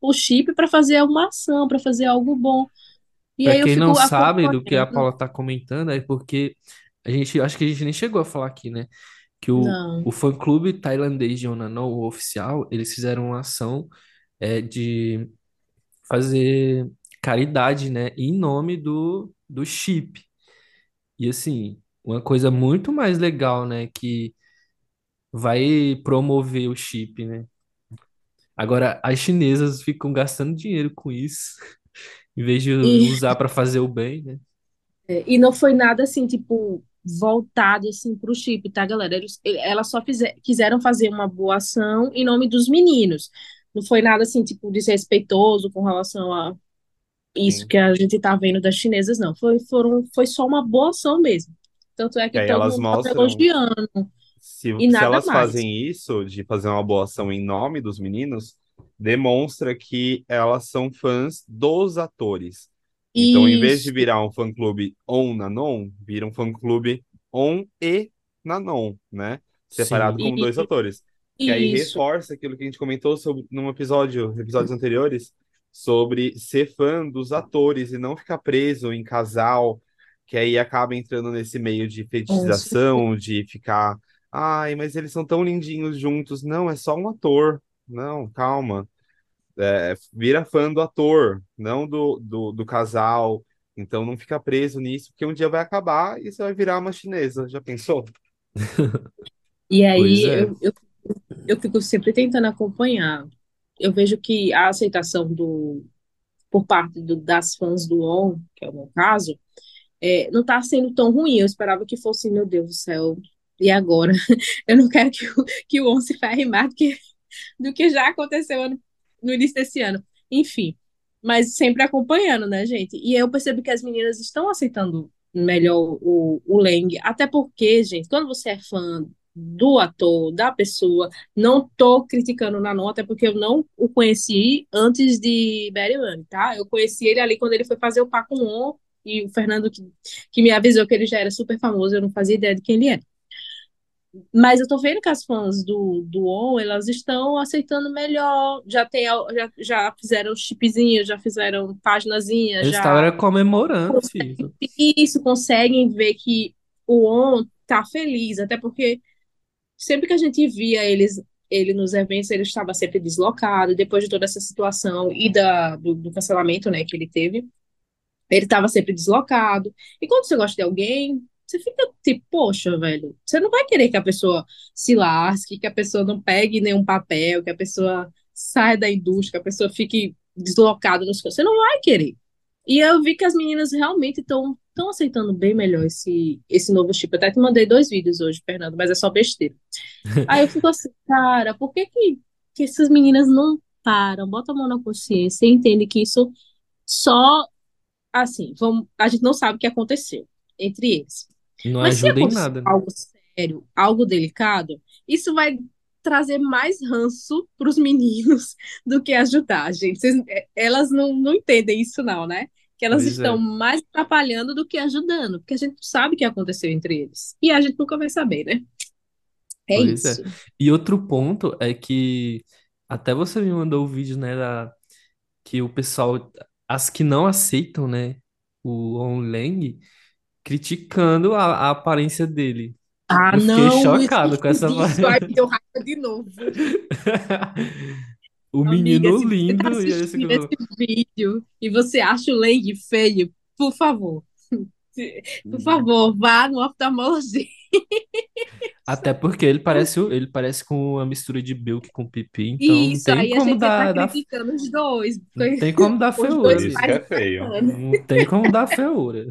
o chip para fazer uma ação, para fazer algo bom. E Pra aí eu quem não fico sabe do que a. Paula tá comentando, é porque a gente, acho que a gente nem chegou a falar aqui, né? Que o, Não. o fã-clube tailandês de Onanon, o oficial, eles fizeram uma ação é, de fazer caridade, né? Em nome do, do chip. E assim, uma coisa muito mais legal, né? Que vai promover o chip, né? Agora, as chinesas ficam gastando dinheiro com isso, em vez de E, usar para fazer o bem, né? e não foi nada assim, tipo, voltado assim pro chip, tá, galera? Eles, elas só fizer, quiseram fazer uma boa ação em nome dos meninos. Não foi nada assim, tipo, desrespeitoso com relação a isso Sim. que a gente tá vendo das chinesas, não. Foi, foram, foi só uma boa ação mesmo. Tanto é E que aí todo elas mundo tava mostram, elogiando se, e se elas mais. fazem isso, de fazer uma boa ação em nome dos meninos, demonstra que elas são fãs dos atores. Então, em vez de Isso, virar um fã-clube on Nanon, vira um fã-clube on e Nanon, né? Separado Sim. como dois e- atores. Que aí isso. reforça aquilo que a gente comentou sobre, num episódio, episódios anteriores, sobre ser fã dos atores e não ficar preso em casal, que aí acaba entrando nesse meio de Com certeza. fetichização, de ficar, ai, mas eles são tão lindinhos juntos. Não, é só um ator. Não, calma. É, vira fã do ator, não do, do, do casal. Então não fica preso nisso, porque um dia vai acabar e você vai virar uma chinesa. Já pensou? E Pois aí é. eu, eu, eu fico sempre tentando acompanhar eu vejo que a aceitação do, por parte do, das fãs do On, que é o meu caso, é, não está sendo tão ruim. Eu esperava que fosse, meu Deus do céu, e agora? Eu não quero que, o- que o On se ferre mais do que, do que já aconteceu ano- no início desse ano. Enfim, mas sempre acompanhando, né, gente? E eu percebo que as meninas estão aceitando melhor o, o Leng, até porque, gente, quando você é fã do ator, da pessoa, não tô criticando na nota, porque eu não o conheci antes de Barry One, tá? Eu conheci ele ali quando ele foi fazer o Par com o On, e o Fernando que, que me avisou que ele já era super famoso, eu não fazia ideia de quem ele era. Mas eu tô vendo que as fãs do, do On, elas estão aceitando melhor. Já tem, já, já fizeram chipzinho, já fizeram paginazinha, Eles já estavam comemorando, filho. isso, conseguem ver que o On tá feliz, até porque sempre que a gente via eles, ele nos eventos, ele estava sempre deslocado, depois de toda essa situação e da, do, do cancelamento, né, que ele teve, ele estava sempre deslocado. E quando você gosta de alguém, você fica tipo, poxa, velho, você não vai querer que a pessoa se lasque, que a pessoa não pegue nenhum papel, que a pessoa saia da indústria, que a pessoa fique deslocada nos. Você não vai querer. E eu vi que as meninas realmente estão estão aceitando bem melhor esse, esse novo chip. Eu até te mandei dois vídeos hoje, Fernando, mas é só besteira. Aí eu fico assim, cara, por que que, que essas meninas não param, botam a mão na consciência e entendem que isso só, assim, vamos, a gente não sabe o que aconteceu entre eles. Não Mas se ajuda em acontecer nada. né? algo sério, algo delicado, isso vai trazer mais ranço para os meninos do que ajudar, gente. Vocês- é, elas não, não entendem isso, não, né? Que elas Pois estão é. mais atrapalhando do que ajudando, porque a gente sabe o que aconteceu entre eles. E a gente nunca vai saber, né? É Pois é. isso. E outro ponto é que até você me mandou o vídeo, né, da, que o pessoal, as que não aceitam, né, o Onlang, criticando a, a aparência dele. Ah, Eu fiquei não, chocado com essa isso aí me deu raiva de novo. O Amiga, menino se você tá lindo e esse vídeo e você acha o Leng feio, por favor, por favor, vá no oftalmologista. Até porque ele parece, o- ele parece com uma mistura de Bilk com Pipi, então não Isso, tem aí a como gente já dar, tá dar- criticando os dois. não tem como dar feura, isso que é feio. Não tem como dar feura.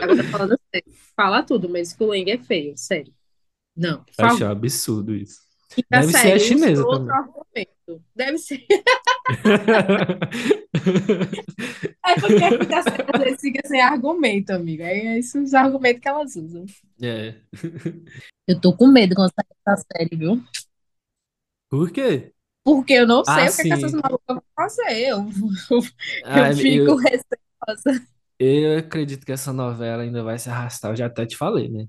Agora falando sério, fala tudo, mas que o Leng é feio, sério. Não, por achei um absurdo isso. Deve ser a série, chinesa também. argumento. Deve ser. É porque a quinta série fica sem argumento, amiga. É esses os argumentos que elas usam. É. Eu tô com medo quando sair essa série, viu? Por quê? Porque eu não Ah, sei o que, é que essas malucas vão fazer. Eu, eu, Ah, eu fico eu, receosa. eu acredito que essa novela ainda vai se arrastar. Eu já até te falei, né?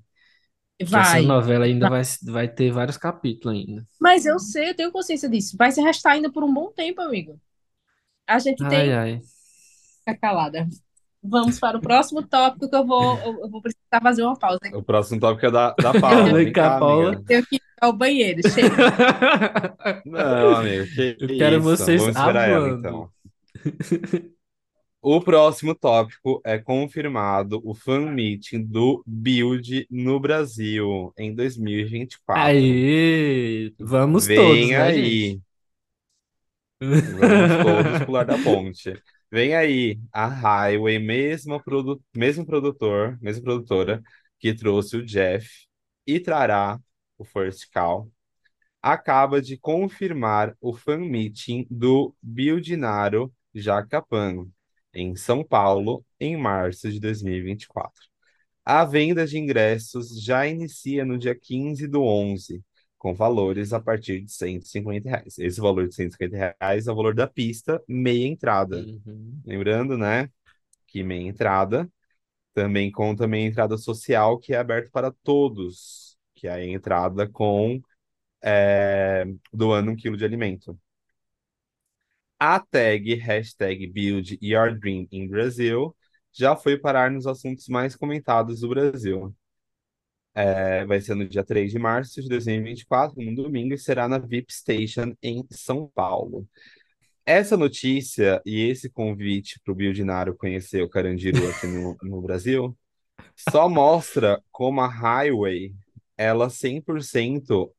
Que essa Vai. novela ainda vai, vai ter vários capítulos ainda. Mas eu sei, eu tenho consciência disso. Vai se arrastar ainda por um bom tempo, amigo. A gente Ai, tem. ai. Fica calada. Vamos para o próximo tópico que eu vou, eu, vou precisar fazer uma pausa. O próximo tópico é da, da Paula. Vem cá, cá, Paula. amiga. Tenho que ir ao banheiro, chega. Não, amigo, que Eu quero isso. vocês Vamos esperar ela, hablando. então. O próximo tópico é confirmado o fan meeting do Build no Brasil em 2024. Aê! Vamos Vem todos, né, aí. gente? Vamos todos pular da ponte. Vem aí a Highway, mesmo, produ mesmo produtor, mesma produtora que trouxe o Jeff e trará o First Call, acaba de confirmar o fan meeting do Bildinaro Jacapan, em São Paulo, em março de 2024. A venda de ingressos já inicia no dia 15 do 11, com valores a partir de 150 reais. Esse valor de 150 reais é o valor da pista, meia entrada. Uhum. Lembrando, né, que meia entrada também conta meia entrada social, que é aberto para todos, que é a entrada com é, doando um quilo de alimento. A tag hashtag Build Your Dream in Brazil já foi parar nos assuntos mais comentados do Brasil. É, vai ser no dia 3 de março de 2024, no domingo, e será na VIP Station em São Paulo. Essa notícia e esse convite para o Bildinaro conhecer o Carandiru aqui no, no Brasil só mostra como a Highway, ela 100%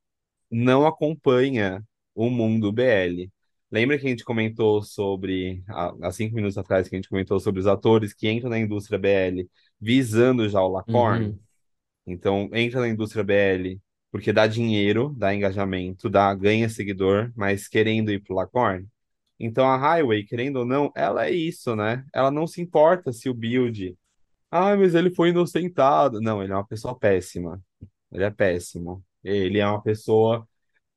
não acompanha o mundo BL. Lembra que a gente comentou sobre, há, cinco minutos atrás, que a gente comentou sobre os atores que entram na indústria BL visando já o Lacorn? Uhum. Então, entra na indústria BL porque dá dinheiro, dá engajamento, dá, ganha seguidor, mas querendo ir pro Lacorn. Então, a Highway, querendo ou não, ela é isso, né? Ela não se importa se o build. Ah, mas ele foi inocentado. Não, ele é uma pessoa péssima. Ele é péssimo. Ele é uma pessoa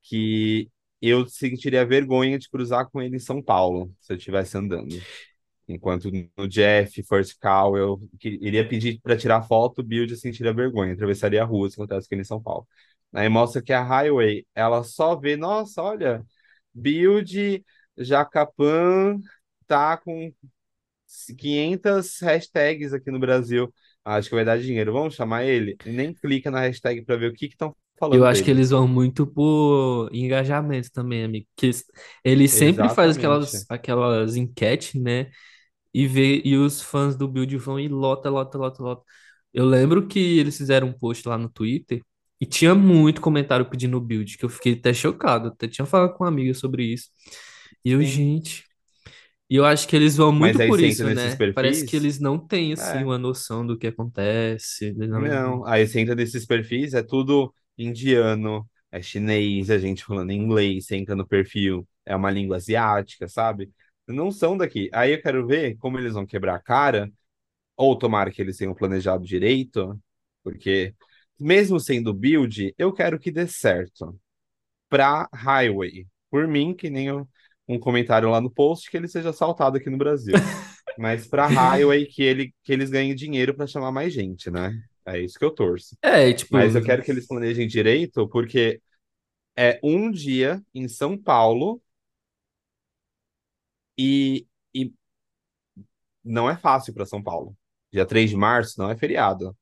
que eu sentiria vergonha de cruzar com ele em São Paulo, se eu estivesse andando. Enquanto no Jeff, First Call, eu iria pedir para tirar foto, o Build sentiria vergonha, atravessaria a rua se acontece ele em São Paulo. Aí mostra que a Highway, ela só vê, nossa, olha, Build Jacapan tá com 500 hashtags aqui no Brasil. Acho que vai dar dinheiro. Vamos chamar ele? Nem clica na hashtag para ver o que que estão Eu falando acho que dele. eles vão muito por engajamento também, amigo. Que eles- ele sempre faz aquelas, Exatamente. aquelas enquetes, né? E, vê, e os fãs do Build vão e lota, lota, lota, lota. Eu lembro que eles fizeram um post lá no Twitter e tinha muito comentário pedindo o Build, que eu fiquei até chocado. Até tinha falado com uma amiga sobre isso. E eu, Sim. gente. E eu acho que eles vão muito por isso, né? Parece que eles não têm, assim, É. uma noção do que acontece. Eles não- Não, aí você entra nesses perfis, é tudo indiano, é chinês, é gente falando inglês, você entra no perfil, é uma língua asiática, sabe? Não são daqui. Aí eu quero ver como eles vão quebrar a cara, ou tomara que eles tenham planejado direito, porque mesmo sendo build, eu quero que dê certo pra Highway. Por mim, que nem um, um comentário lá no post, que ele seja assaltado aqui no Brasil. Mas pra Highway, que, ele, que eles ganhem dinheiro pra chamar mais gente, né? É isso que eu torço. É, tipo, Mas eu quero que eles planejem direito, porque é um dia em São Paulo e, e não é fácil para São Paulo. Dia 3 de março não é feriado.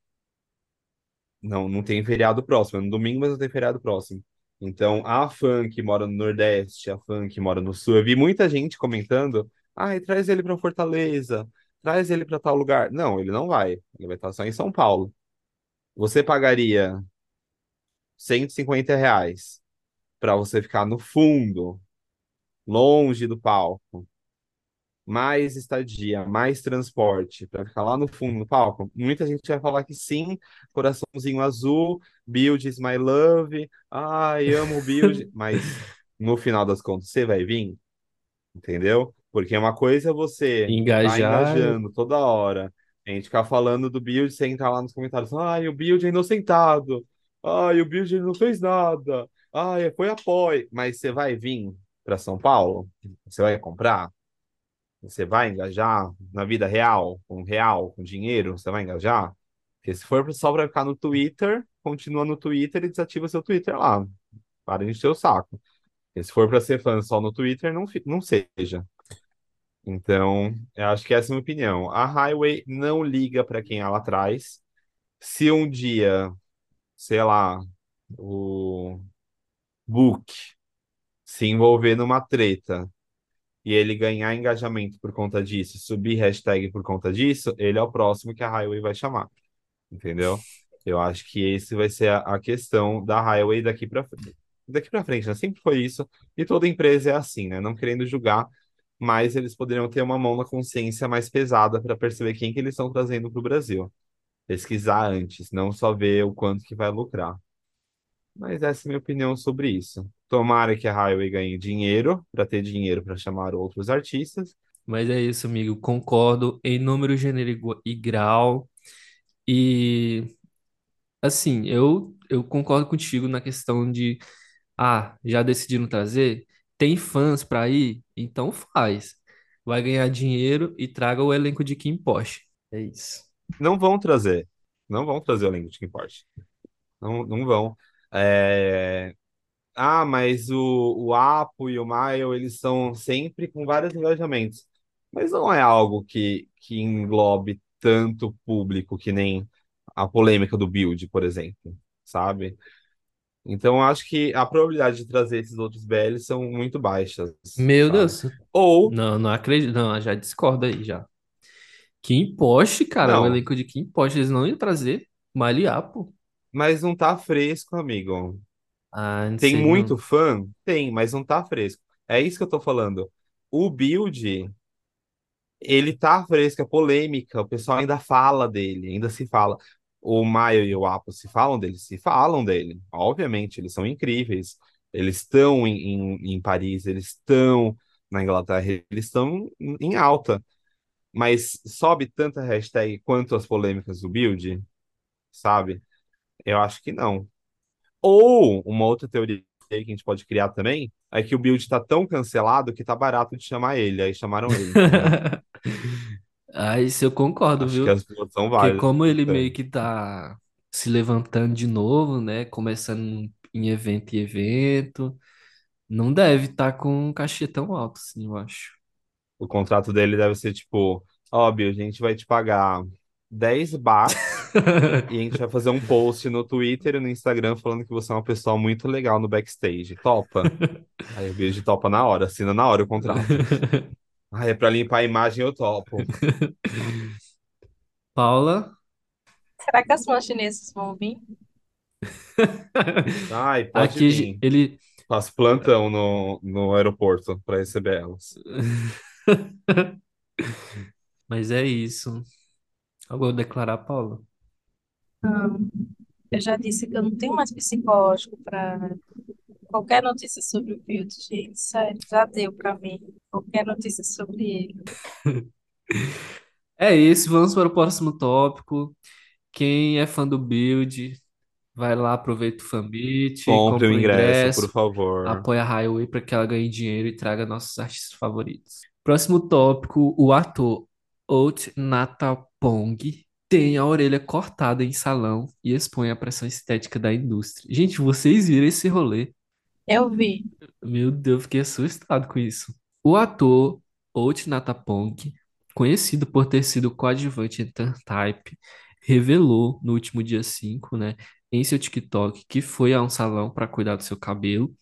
Não, não tem feriado próximo. É no domingo, mas não tem feriado próximo. Então, a fã que mora no Nordeste, a fã que mora no Sul, eu vi muita gente comentando: ai, traz ele para Fortaleza, traz ele para tal lugar. Não, ele não vai. Ele vai estar só em São Paulo. Você pagaria 150 reais para você ficar no fundo, longe do palco, mais estadia, mais transporte, para ficar lá no fundo do palco? Muita gente vai falar que sim, coraçãozinho azul, Build is my love, ai, amo o Build, mas no final das contas, você vai vir? Entendeu? Porque uma coisa é você tá engajar. engajando toda hora, a gente ficar falando do Build, você entrar lá nos comentários, ai, o Build é inocentado, ai, o Build não fez nada, ai, foi apoio, mas você vai vir para São Paulo? Você vai comprar? Você vai engajar na vida real, com real, com dinheiro? Você vai engajar? Porque se for só para ficar no Twitter, continua no Twitter e desativa seu Twitter lá. Para de encher o saco. Se for para ser fã só no Twitter, não, não seja. Então, eu acho que essa é a minha opinião. A Highway não liga para quem ela traz. Se um dia, sei lá, o Book se envolver numa treta e ele ganhar engajamento por conta disso, subir hashtag por conta disso, ele é o próximo que a Highway vai chamar. Entendeu? Eu acho que esse vai ser a, a questão da Highway daqui para frente. Daqui para frente, né? Sempre foi isso. E toda empresa é assim, né? Não querendo julgar, mas eles poderiam ter uma mão na consciência mais pesada para perceber quem que eles estão trazendo para o Brasil. Pesquisar antes, não só ver o quanto que vai lucrar. Mas essa é a minha opinião sobre isso. Tomara que a Highway ganhe dinheiro, para ter dinheiro para chamar outros artistas. Mas é isso, amigo. Concordo em número, gênero e grau. E assim, eu, eu concordo contigo na questão de, ah, já decidiram trazer? Tem fãs pra ir? Então faz. Vai ganhar dinheiro e traga o elenco de Kim Porsche. É isso. Não vão trazer. Não vão trazer o elenco de Kim Porsche. Não, não vão. É, Ah, mas o, o Apo e o Maio, eles são sempre com vários engajamentos. Mas não é algo que, que englobe tanto público que nem a polêmica do Build, por exemplo, sabe? Então, acho que a probabilidade de trazer esses outros BLs são muito baixas, Meu sabe? Deus. Ou, Não, não acredito. Não, já discordo aí já. Kim Porsche, cara, o não, elenco de Kim Porsche, eles não iam trazer Maliá, pô. mas não tá fresco, amigo. Ah, não Tem sei muito não. fã? Tem, mas não tá fresco. É isso que eu tô falando. O Build, ele tá fresco, é polêmica, o pessoal ainda fala dele, ainda se fala. O Maio e o Apo se falam dele? Se falam dele. Obviamente, eles são incríveis. Eles estão em, em, em Paris, eles estão na Inglaterra, eles estão em alta. Mas sobe tanta hashtag quanto as polêmicas do Build, sabe? Eu acho que não. Ou uma outra teoria que a gente pode criar também é que o build tá tão cancelado que tá barato de chamar ele, aí chamaram ele, entendeu? Ah, isso eu concordo, Acho que viu? as duas são Porque válidas. como ele meio que tá se levantando de novo, né? Começando em evento e evento, não deve estar com um cachê tão alto, assim, eu acho. O contrato dele deve ser tipo, ó, Build, a gente vai te pagar 10 bahts e a gente vai fazer um post no Twitter e no Instagram falando que você é uma pessoa muito legal no backstage. Topa? Aí o Build topa na hora, assina na hora o contrato. Ah, é pra limpar a imagem, eu topo. Paula, Será que as fãs chinesas vão vir? Ai, pode aqui vir. ele. Faço plantão no, no aeroporto para receber elas. Mas é isso. Agora declarar, Paula. Não. Eu já disse que eu não tenho mais psicológico para qualquer notícia sobre o Build, gente. Sério, já deu para mim. Qualquer notícia sobre ele. É isso, vamos para o próximo tópico. Quem é fã do Build, vai lá, aproveita o Fanbit, Compre o compra o ingresso, por ingresso, favor. apoia a Highway para que ela ganhe dinheiro e traga nossos artistas favoritos. Próximo tópico, o ator Ot Natapong tem a orelha cortada em salão e expõe a pressão estética da indústria. Gente, vocês viram esse rolê? Eu vi. Meu Deus, fiquei assustado com isso. O ator Ot Natapong, conhecido por ter sido coadjuvante em Type, revelou no último dia 5, né, em seu TikTok, que foi a um salão para cuidar do seu cabelo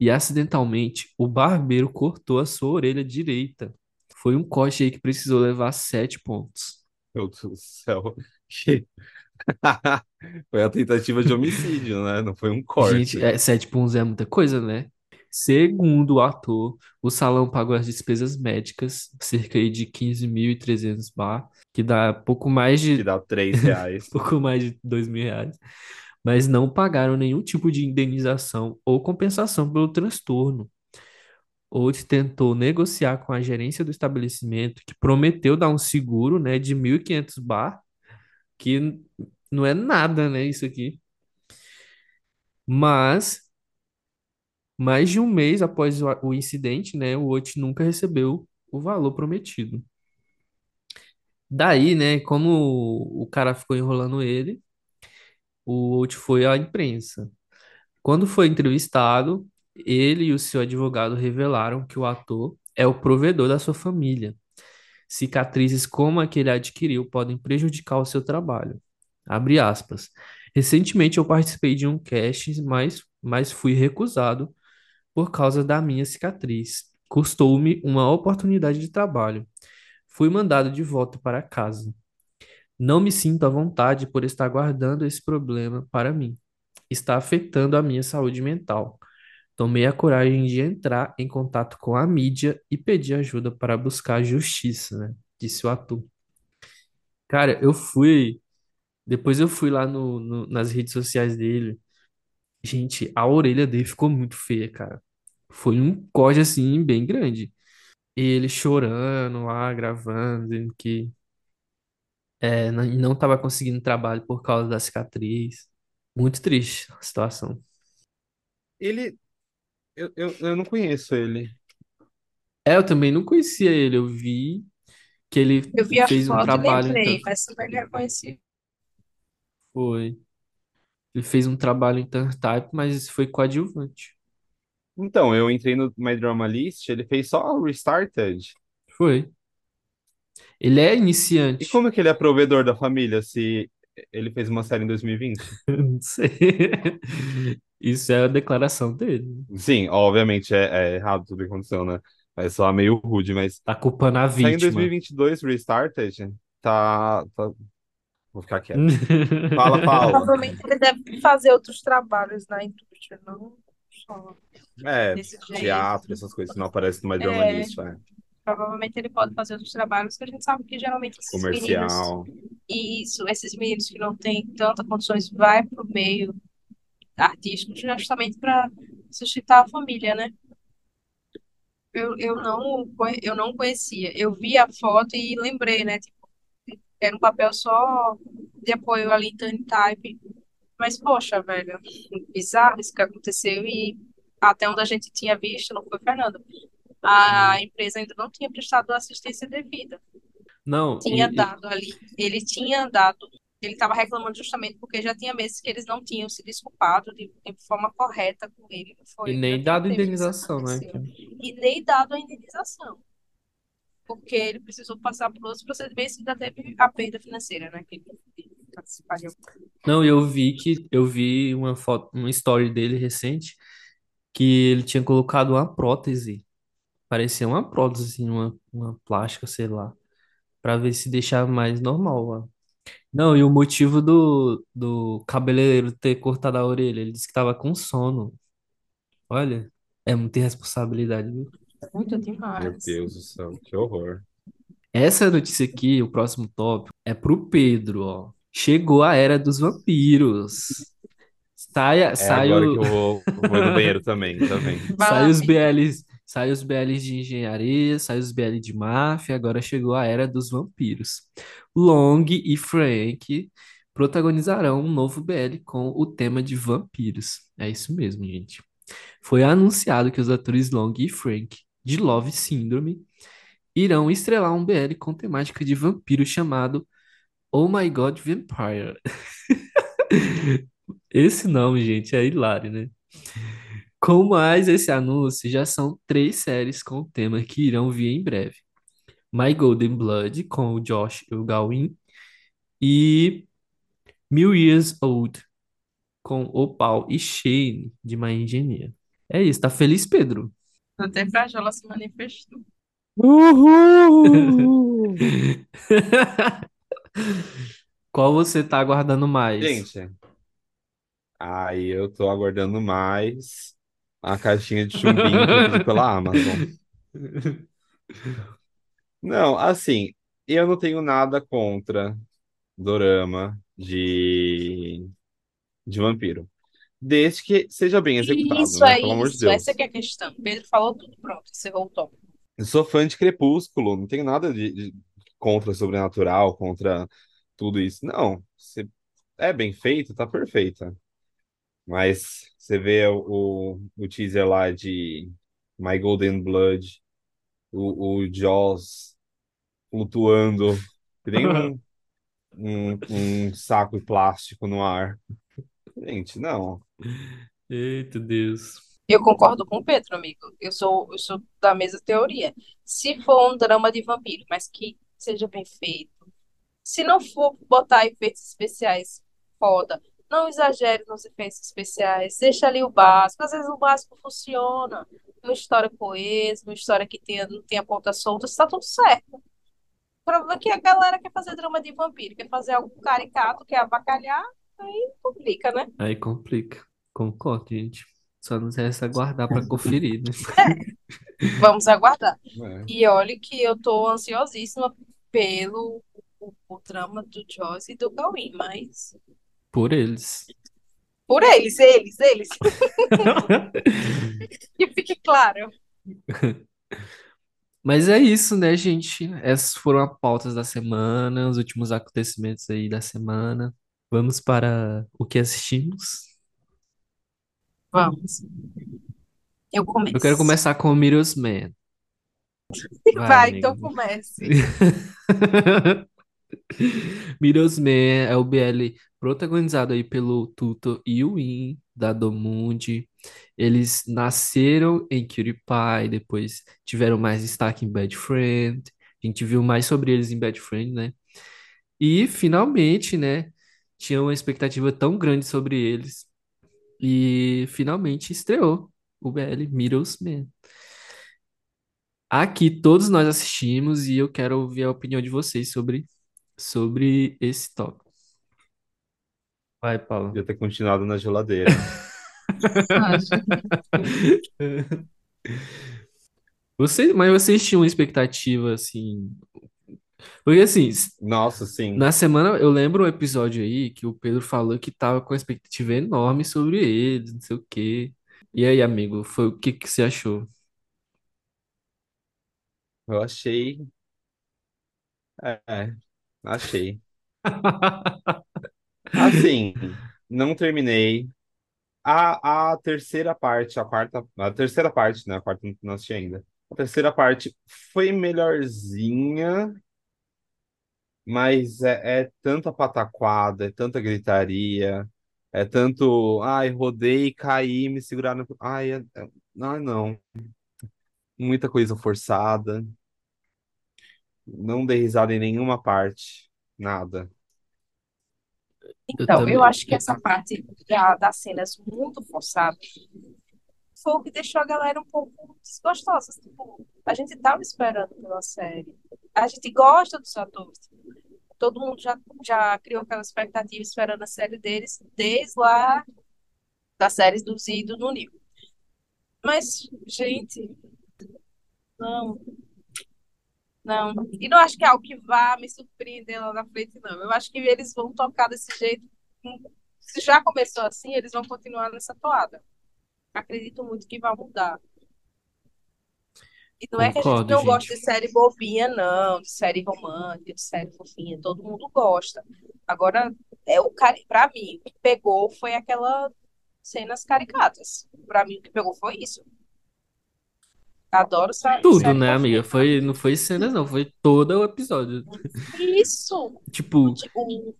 e acidentalmente o barbeiro cortou a sua orelha direita. Foi um corte aí que precisou levar 7 pontos. Meu Deus do céu. Foi a tentativa de homicídio, né? Não foi um Gente, corte. é, 7 pontos é muita coisa, né? Segundo o ator, o salão pagou as despesas médicas, cerca de 15.300 bar, que dá pouco mais Que de, dá três reais. pouco mais de 2 mil reais, mas não pagaram nenhum tipo de indenização ou compensação pelo transtorno. Oates tentou negociar com a gerência do estabelecimento, que prometeu dar um seguro, né, de 1.500 bar, que não é nada, né, isso aqui. Mas Mais de um mês após o, incidente, né, o Ot nunca recebeu o valor prometido. Daí, né, como o, o cara ficou enrolando ele, o Ot foi à imprensa. Quando foi entrevistado, ele e o seu advogado revelaram que o ator é o provedor da sua família. Cicatrizes como a que ele adquiriu podem prejudicar o seu trabalho. Abre aspas. Recentemente eu participei de um casting, mas, mas fui recusado por causa da minha cicatriz. Custou-me uma oportunidade de trabalho. Fui mandado de volta para casa. Não me sinto à vontade por estar guardando esse problema para mim. Está afetando a minha saúde mental. Tomei a coragem de entrar em contato com a mídia e pedir ajuda para buscar justiça, né? Disse o ator. Cara, eu fui. Depois eu fui lá no, no- nas redes sociais dele. Gente, a orelha dele ficou muito feia, cara. Foi um corte assim, bem grande. E ele chorando lá, gravando, dizendo que é, não, não tava conseguindo trabalho por causa da cicatriz. Muito triste a situação. Ele. Eu, eu, eu não conheço ele. É, eu também não conhecia ele. Eu vi que ele Eu vi a fez um foto e trabalho, lembrei, então. mas super reconhecido. Foi. Ele fez um trabalho em Type, mas foi coadjuvante. Então, eu entrei no My Drama List, ele fez só o Restarted. Foi. Ele é E iniciante. como é que ele é provedor da família se ele fez uma série em 2020? Não sei. Isso é a declaração dele. Sim, obviamente é, é errado tudo que aconteceu, né? Mas só meio rude, mas Tá culpando a saiu em vítima. 2022 Restarted, tá, tá Vou ficar quieto. Fala, Paula. Provavelmente ele deve fazer outros trabalhos na indústria, não só É, teatro, essas coisas, não aparece numa drama É. disso, é. Provavelmente ele pode fazer outros trabalhos que a gente sabe que geralmente esses meninos, Comercial. isso, esses meninos que não têm tantas condições, vai pro meio artístico justamente para sustentar a família, né? Eu, eu não, eu não conhecia. Eu vi a foto e lembrei, né? Tipo, era um papel só de apoio ali em Tiny Type. Mas, poxa, velho, bizarro isso que aconteceu e até onde a gente tinha visto, não foi, Fernando? A empresa ainda não tinha prestado assistência devida. Não, Tinha e- dado ali, ele tinha dado, ele estava reclamando justamente porque já tinha meses que eles não tinham se desculpado de, de forma correta com ele. Foi, e nem dado indenização, né? E nem dado a indenização. Porque ele precisou passar por outros procedimentos e ainda teve a perda financeira, né? Que ele participar de Não, eu vi que eu vi uma foto, uma story dele recente que ele tinha colocado uma prótese, parecia uma prótese, assim, uma, uma plástica, sei lá, pra ver se deixava mais normal. Não, e o motivo do, do cabeleireiro ter cortado a orelha, ele disse que tava com sono. Olha, é muita irresponsabilidade, viu? muito Meu demais. Deus do céu, que horror. Essa notícia aqui, o próximo tópico, é pro Pedro, ó. Chegou a era dos vampiros. Saia, É sai agora o- que eu vou, vou no banheiro também, tá vendo? Vai Sai lá, os filho. BLs, sai os BLs de engenharia, sai os BL de máfia, agora chegou a era dos vampiros. Long e Frank protagonizarão um novo BL com o tema de vampiros. É isso mesmo, gente. Foi anunciado que os atores Long e Frank, de Love Syndrome, irão estrelar um BL com temática de vampiro chamado Oh My God Vampire. Esse nome, gente, é hilário, né? Com mais esse anúncio, já são três séries com o tema que irão vir em breve. My Golden Blood, com o Josh e o Gawain, e Mil Years Old, com o Paul e Shane, de My Engineer. É isso, tá feliz, Pedro? Até Frajola se manifestou. Uhul! Qual você tá aguardando mais? Gente, aí eu tô aguardando mais a caixinha de chumbinho pela Amazon. Não, assim, eu não tenho nada contra dorama de, de vampiro. Desde que seja bem executado, Isso né? é Pelo amor de isso, Deus. essa que é a questão. Pedro falou tudo, pronto, o tópico. Eu sou fã de Crepúsculo, não tenho nada de, de- contra sobrenatural, contra tudo isso. Não, se é bem feito, tá perfeita. Mas você vê o, o, o teaser lá de My Golden Blood, o, o Jaws flutuando, que nem um, um, um saco de plástico no ar. Gente, não. Eita Deus. Eu concordo com o Pedro, amigo. Eu sou, eu sou da mesma teoria. Se for um drama de vampiro, mas que seja bem feito. Se não for botar efeitos especiais, foda. Não exagere nos efeitos especiais. Deixa ali o básico. Às vezes o básico funciona. Uma história coesa, uma história que tenha, não tenha ponta solta, está tudo certo. O problema é que a galera quer fazer drama de vampiro, quer fazer algo caricato, quer avacalhar, aí complica, né? Aí complica. Concordo, gente. Só nos resta aguardar pra conferir, né? Vamos aguardar. É. E olha que eu tô ansiosíssima pelo o, o drama do Joss e do Gawain, mas Por eles. por eles, eles, eles, que fique claro. Mas é isso, né, gente? Essas foram as pautas da semana, os últimos acontecimentos aí da semana. Vamos para o que assistimos. Vamos. Eu começo. Eu quero começar com o Mirror's Man. Vai, Vai, amigo. então comece. Mirror's Man é o BL protagonizado aí pelo Tuto e o Win, da Domundi. Eles nasceram em Cutie Pie, depois tiveram mais destaque em Bad Friend. A gente viu mais sobre eles em Bad Friend, né? E finalmente, né? Tinha uma expectativa tão grande sobre eles. E finalmente estreou o BL Mirror's Man. Aqui todos nós assistimos e eu quero ouvir a opinião de vocês sobre, sobre esse tópico. Vai, Paulo. Devia ter continuado na geladeira. Você, mas vocês tinham uma expectativa assim. Porque assim, Nossa, sim. na semana eu lembro um episódio aí que o Pedro falou que tava com uma expectativa enorme sobre eles, não sei o quê. E aí, amigo, foi o que que você achou? Eu achei. É, achei. Assim, não terminei. A, a terceira parte, a quarta, a terceira parte, né? A quarta não assisti ainda. A terceira parte foi melhorzinha, mas é, é tanta pataquada, é tanta gritaria, é tanto, ai, rodei, caí, me seguraram. Ai, é, é- não. Muita coisa forçada. Não dei risada em nenhuma parte. Nada. Eu Então, eu também. acho que essa parte da, das cenas muito forçadas foi o que deixou a galera um pouco desgostosa. Tipo, a gente estava esperando pela série. A gente gosta dos atores. Todo mundo já, já criou aquela expectativa esperando a série deles desde lá das séries do Z e do Nunil. Mas, gente, não, não. E não acho que é algo que vá me surpreender lá na frente, não. Eu acho que eles vão tocar desse jeito. Se já começou assim, eles vão continuar nessa toada. Acredito muito que vai mudar. E não é que a gente não gosta de série bobinha, não, de série romântica, de série fofinha, todo mundo gosta. Agora, é o cara, para mim, o que pegou foi aquelas cenas caricatas. Para mim, o que pegou foi isso. Adoro sé- Tudo, série né, amiga? Foi, não foi cenas, não, foi todo o episódio. Isso. Tipo, O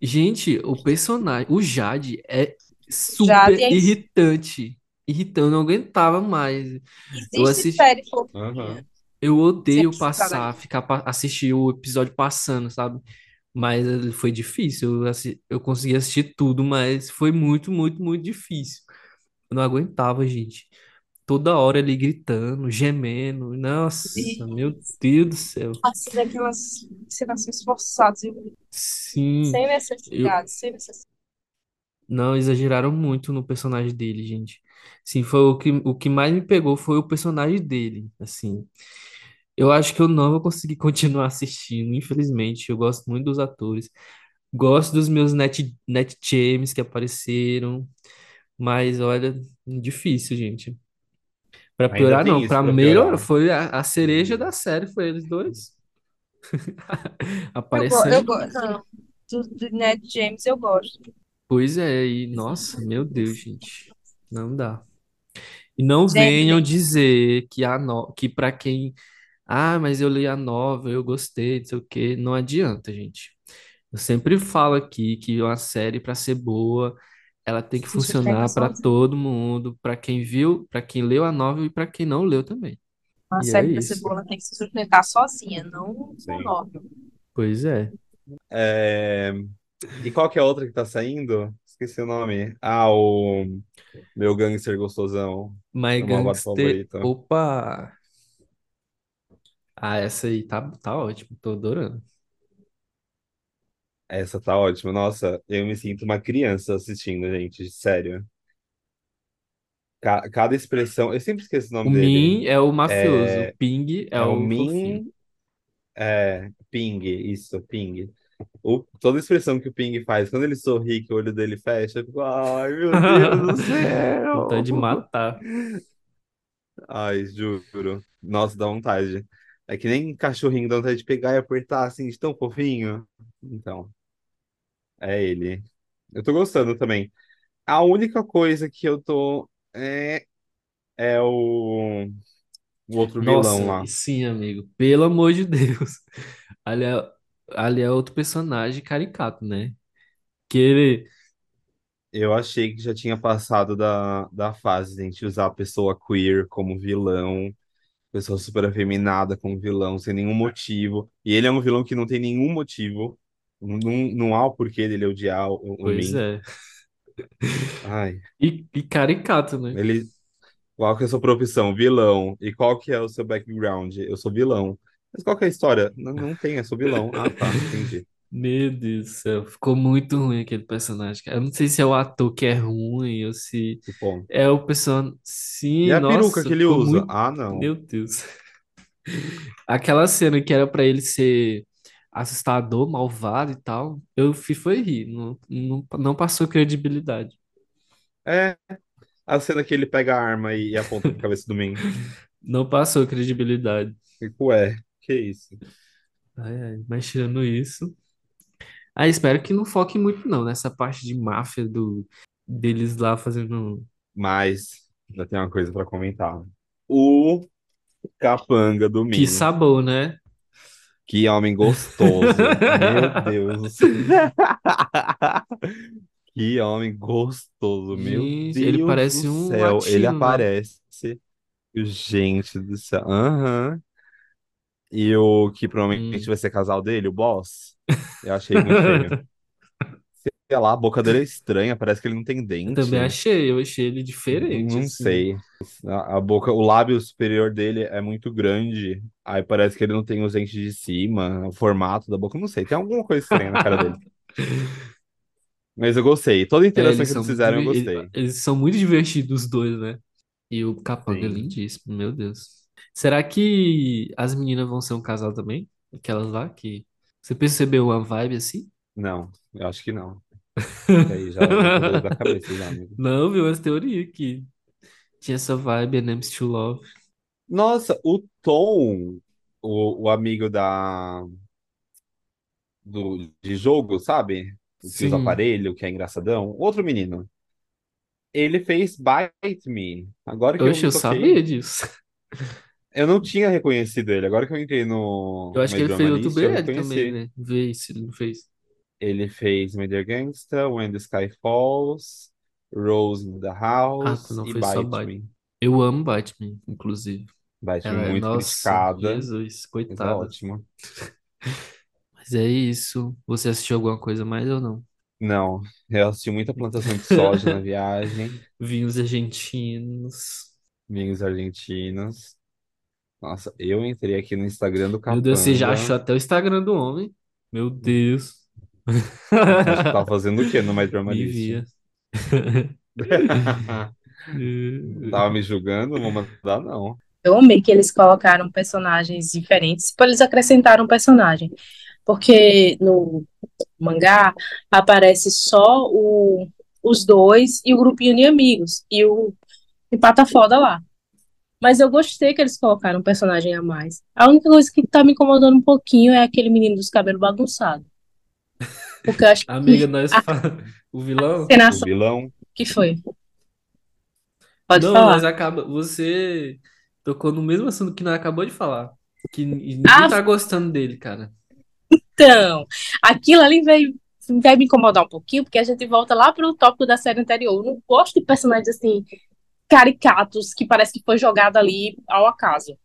gente, o personagem, o Jade é super Jade é irritante. Irritante, eu não aguentava mais. Eu Existe assisti, série eu odeio Sempre passar, ficar assistir o episódio passando, sabe? Mas eh, foi difícil. Eu, assi- eu consegui assistir tudo, mas foi muito, muito, muito difícil. Eu não aguentava, gente. Toda hora ele gritando, gemendo. Nossa, meu Deus do céu. Assim, daquelas cenas forçadas, Sim, sem eu, necessidade, sem necessidade. não exageraram muito no personagem dele, gente. Sim, foi o que, o que mais me pegou foi o personagem dele, assim. Eu acho que eu não vou conseguir continuar assistindo, infelizmente. Eu gosto muito dos atores. Gosto dos meus net, net James que apareceram. Mas olha, difícil, gente. Pra Ainda piorar, não. pra melhorar, foi a, a cereja da série, foi eles dois Eu, go- eu aparecendo. do, do Ned James eu gosto. Pois é, e nossa, meu Deus, gente. Não dá. E não Gente, venham dizer que a no... que para quem, ah, mas eu li a novela, eu gostei, não sei o quê, não adianta, gente. Eu sempre falo aqui que uma série para ser boa, ela tem que se sustenta funcionar para sozinha. todo mundo, para quem viu, para quem leu a novela e para quem não leu também. Uma E é série da isso. cebola tem que se sustentar sozinha, não Sim. monótono. Pois é. É, E qual que é a outra que tá saindo? Esqueci o nome. Ah, o meu gangster gostosão. My Meu malvado Gangster, favorito. opa. Ah, essa aí tá tá ótimo, tô adorando. Essa tá ótima. Nossa, eu me sinto uma criança assistindo, gente. Sério. Ca- Cada expressão. Eu sempre esqueço o O nome dele. Min é o mafioso, o É, Ping é é o o fofinho. Min. É, Ping, isso, Ping. O, toda expressão que o Ping faz, quando ele sorri, que o olho dele fecha, eu fico, ai, meu Deus do Vontade de céu! matar. Ai, juro. Nossa, dá vontade. É que nem cachorrinho, dá vontade de pegar e apertar assim, de tão fofinho. Então, é ele. Eu tô gostando também. A única coisa que eu tô é, é o, o outro vilão Nossa, lá. sim, amigo. Pelo amor de Deus. Ali é, ali é outro personagem caricato, né? Que ele. Eu achei que já tinha passado da, da fase de a gente usar a pessoa queer como vilão, pessoa super afeminada como vilão, sem nenhum motivo. E ele é um vilão que não tem nenhum motivo. Não, não há o porquê dele odiar o, o Pois Min. é. Ai, E, e caricato, né? ele. Qual que é a sua profissão? Vilão. E qual que é o seu background? Eu sou vilão. Mas qual que é a história? Não, não tem, eu sou vilão. Ah, tá, entendi. Meu Deus do céu, ficou muito ruim aquele personagem, cara. Eu não sei se é o ator que é ruim ou se Tipo, é o personagem. e Sim, a peruca nossa, que ele ficou usa? muito. Ah, não. Meu Deus. Aquela cena que era pra ele ser assustador, malvado e tal, eu fui foi rir, não, não, não passou credibilidade. É, a cena que ele pega a arma e, aponta pra cabeça do Min. Não passou credibilidade. Tipo, ué, que isso? Ai, ai, mas tirando isso. Ah, espero que não foque muito não nessa parte de máfia do deles lá fazendo Mas, ainda tem uma coisa pra comentar. O capanga do que Min. sabor, né? Que homem gostoso. Meu Deus do céu. Que homem gostoso. Meu Gente, ele Deus parece do um céu. Ele latino, né? aparece. Gente do céu. Aham. E o que provavelmente Hum. vai ser casal dele, o boss. Eu achei muito feio. Sei lá, a boca dele é estranha, parece que ele não tem Eu dente. também achei, eu achei ele diferente, Não assim. sei. A, a boca, o lábio superior dele é muito grande. Aí parece que ele não tem os dentes de cima, o formato da boca, não sei. Tem alguma coisa estranha na cara dele. Mas eu gostei. Toda a É, interação eles que eles muito, fizeram, eu diver- ele- gostei. eles são muito divertidos os dois, né? E o Capanga é Sim. lindíssimo, meu Deus. Será que as meninas vão ser um casal também? Aquelas lá que você percebeu uma vibe assim? Não, eu acho que não. Aí já, da cabeça já, amigo. Não, viu as teorias que tinha essa vibe, Enemies to Love. Nossa, o Tom, o, o amigo da, do, de jogo, sabe? O que usa Sim. aparelho, que é engraçadão. Outro menino. Ele fez Bite Me. Agora que eu Oxe, me eu toquei. sabia disso. Eu não tinha reconhecido ele. Agora que eu entrei no Eu acho que ele fez outro eu BL também, né? Vê se ele não fez. Ele fez Dear Gangsta, When the Sky Falls, Rose in the Ah, House não e foi só Bite. Me. Eu amo Batman, inclusive. Bite Me Ela é, muito nossa, criticada, Jesus, mas é coitada. ótimo. Mas é isso. Você assistiu alguma coisa mais ou não? Não, eu assisti muita plantação de soja na viagem, Vinhos argentinos. vinhos argentinos. Nossa, eu entrei aqui no Instagram do Meu Deus, você já Capanga. achou até o Instagram do homem? Meu Deus. Acha que tava fazendo o quê no My Drama Me List? via. Tava me julgando? Não vou mandar, não. Eu amei que eles colocaram personagens diferentes, tipo, eles acrescentaram um personagem. Porque no mangá aparece só o, os dois e o grupinho de amigos. E o empata foda lá. Mas eu gostei que eles colocaram um personagem a mais. A única coisa que tá me incomodando um pouquinho é aquele menino dos cabelos bagunçados. Porque eu acho que Amiga, nós a fa- o vilão? O vilão. que foi. Pode Não, falar. nós acaba. Você tocou no mesmo assunto que nós acabou de falar. Que ninguém Ah, tá gostando dele, cara. então, aquilo ali veio, vai me incomodar um pouquinho, porque a gente volta lá pro tópico da série anterior. Eu não gosto de personagens assim, caricatos, que parece que foi jogado ali ao acaso.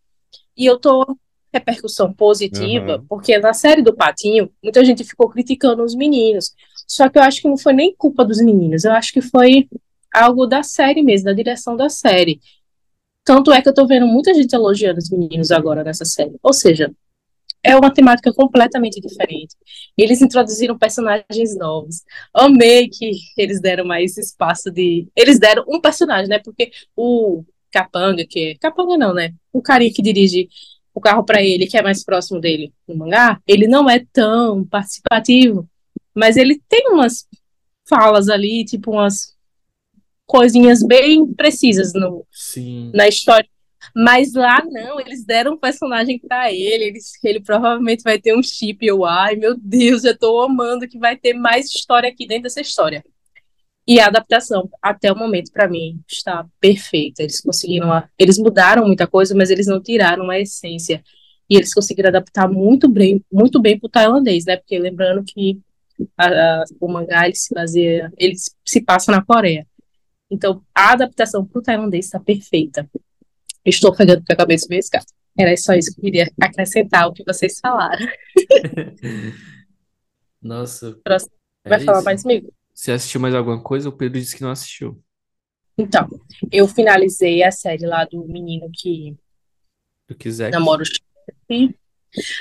E eu tô repercussão positiva, Aham. porque na série do Patinho, muita gente ficou criticando os meninos. Só que eu acho que não foi nem culpa dos meninos, eu acho que foi algo da série mesmo, da direção da série. Tanto é que eu tô vendo muita gente elogiando os meninos agora nessa série. Ou seja, é uma temática completamente diferente. Eles introduziram personagens novos. Amei que eles deram mais espaço de. Eles deram um personagem, né? Porque o Capanga, que é. Capanga não, né? O carinha que dirige o carro para ele, que é mais próximo dele no mangá, ele não é tão participativo. Mas ele tem umas falas ali, tipo umas coisinhas bem precisas no, Sim. na história. Mas lá não, eles deram um personagem pra ele, eles, ele provavelmente vai ter um chip. Eu, ai meu Deus, eu tô amando que vai ter mais história aqui dentro dessa história. E a adaptação, até o momento, pra mim, está perfeita. Eles conseguiram, a- eles mudaram muita coisa, mas eles não tiraram a essência. E eles conseguiram adaptar muito bem, muito bem pro tailandês, né? Porque lembrando que a- a- o mangá ele se baseia, ele se passa na Coreia. Então, a adaptação pro tailandês está perfeita. Estou pegando pra cabeça mesmo, cara. Era só isso que eu queria acrescentar o que vocês falaram. Nossa, Próximo. é Vai falar isso. mais comigo? Você assistiu mais alguma coisa? O Pedro disse que não assistiu. Então, eu finalizei a série lá do menino que Do Kizek. namora o chefe.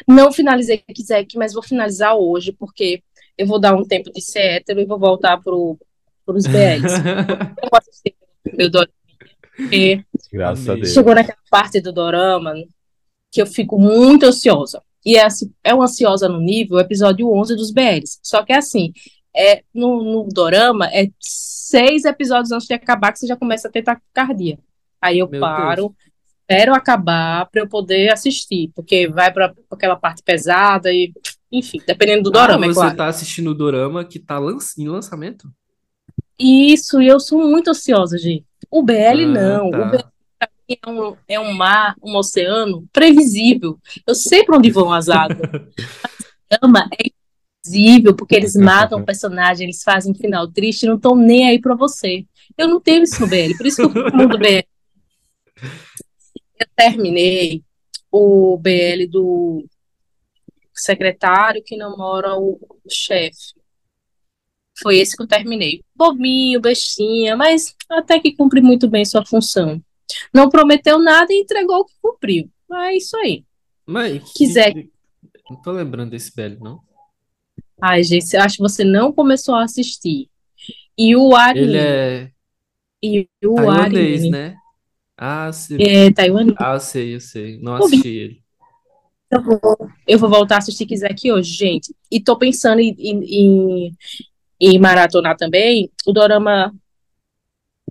Não finalizei Kizek, mas vou finalizar hoje, porque eu vou dar um tempo de ser hétero e vou voltar pro, pros BLs. eu vou assistir meu dorama. E Graças a Deus. chegou naquela parte do dorama que eu fico muito ansiosa. E é, é uma ansiosa no nível episódio 11 dos BLs. Só que é assim, é, no, no dorama, é seis episódios antes de acabar que você já começa a ter taquicardia. Aí eu Meu paro, espero acabar para eu poder assistir, porque vai para aquela parte pesada e, enfim, dependendo do Ah, dorama, é você claro. tá assistindo o dorama que tá lan- em lançamento? Isso, e eu sou muito ansiosa, gente. O BL Ah, não. tá. O BL é um, é um mar, um oceano previsível. Eu sei para onde vão as águas. A drama é imprevisível, porque eles matam o personagem, eles fazem um final triste não estão nem aí para você. Eu não tenho isso no BL, por isso que eu fico no BL. Eu terminei o BL do secretário que namora o chefe. Foi esse que eu terminei. Bobinho, bestinha, mas até que cumpre muito bem sua função. Não prometeu nada e entregou o que cumpriu. É isso aí. Mas que- Quiser. Não tô lembrando desse velho, não. Ai, gente, acho que você não começou a assistir. E o Ari, Ele é e o tailandês, Ari, né? Ah, sei. é taiwanês. Ah, eu sei, eu sei. Não assisti ele. Eu vou, eu vou voltar a assistir quiser aqui hoje, gente. E tô pensando em, em, em- maratonar também o dorama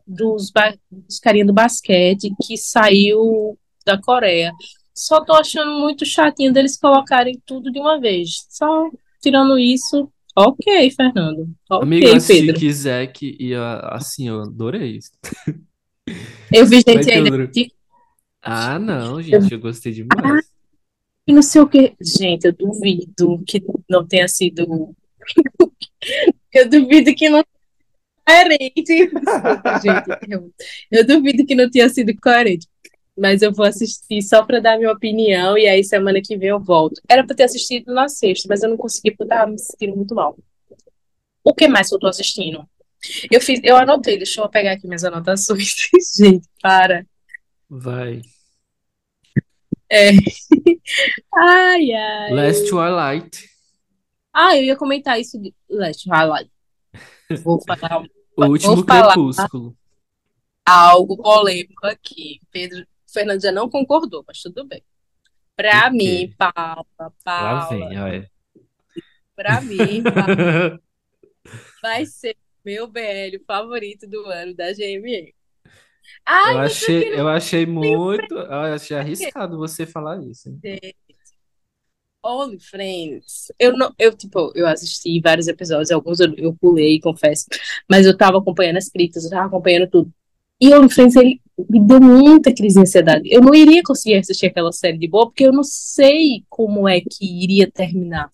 dos, dos carinha do basquete que saiu da Coreia. Só tô achando muito chatinho deles colocarem tudo de uma vez. Só tirando isso, ok, Fernando. Ok, Amigo, eu Pedro. Kizek e ah, assim, eu adorei isso. Eu vi gente ainda que Ah, não, gente, eu gostei demais. não sei o que. Gente, eu duvido que não tenha sido. Eu duvido que não coerente. Gente. Eu, eu duvido que não tenha sido coerente. Mas eu vou assistir só para dar minha opinião e aí semana que vem eu volto. Era para ter assistido na sexta, mas eu não consegui porque eu tava me sentindo muito mal. O que mais que eu tô assistindo? Eu fiz, eu anotei, deixa eu pegar aqui minhas anotações. Gente, para. Vai. É. Ai, ai. Last Twilight. Ah, eu ia comentar isso de Last Highlight. Vou falar O último falar. crepúsculo. algo polêmico aqui. Pedro, já não concordou, mas tudo bem. Pra O quê? mim, Paula, Lá Paula, vem, olha. pra mim, Paula, vai ser meu BL favorito do ano da GME. Ai, Eu achei, eu achei muito. Eu achei arriscado você falar isso. hein? Only Friends. Eu não, eu tipo, eu assisti vários episódios, alguns eu, eu pulei, confesso, mas eu tava acompanhando as críticas, eu tava acompanhando tudo. E Friends, ele me deu muita crise de ansiedade. Eu não iria conseguir assistir aquela série de boa, porque eu não sei como é que iria terminar.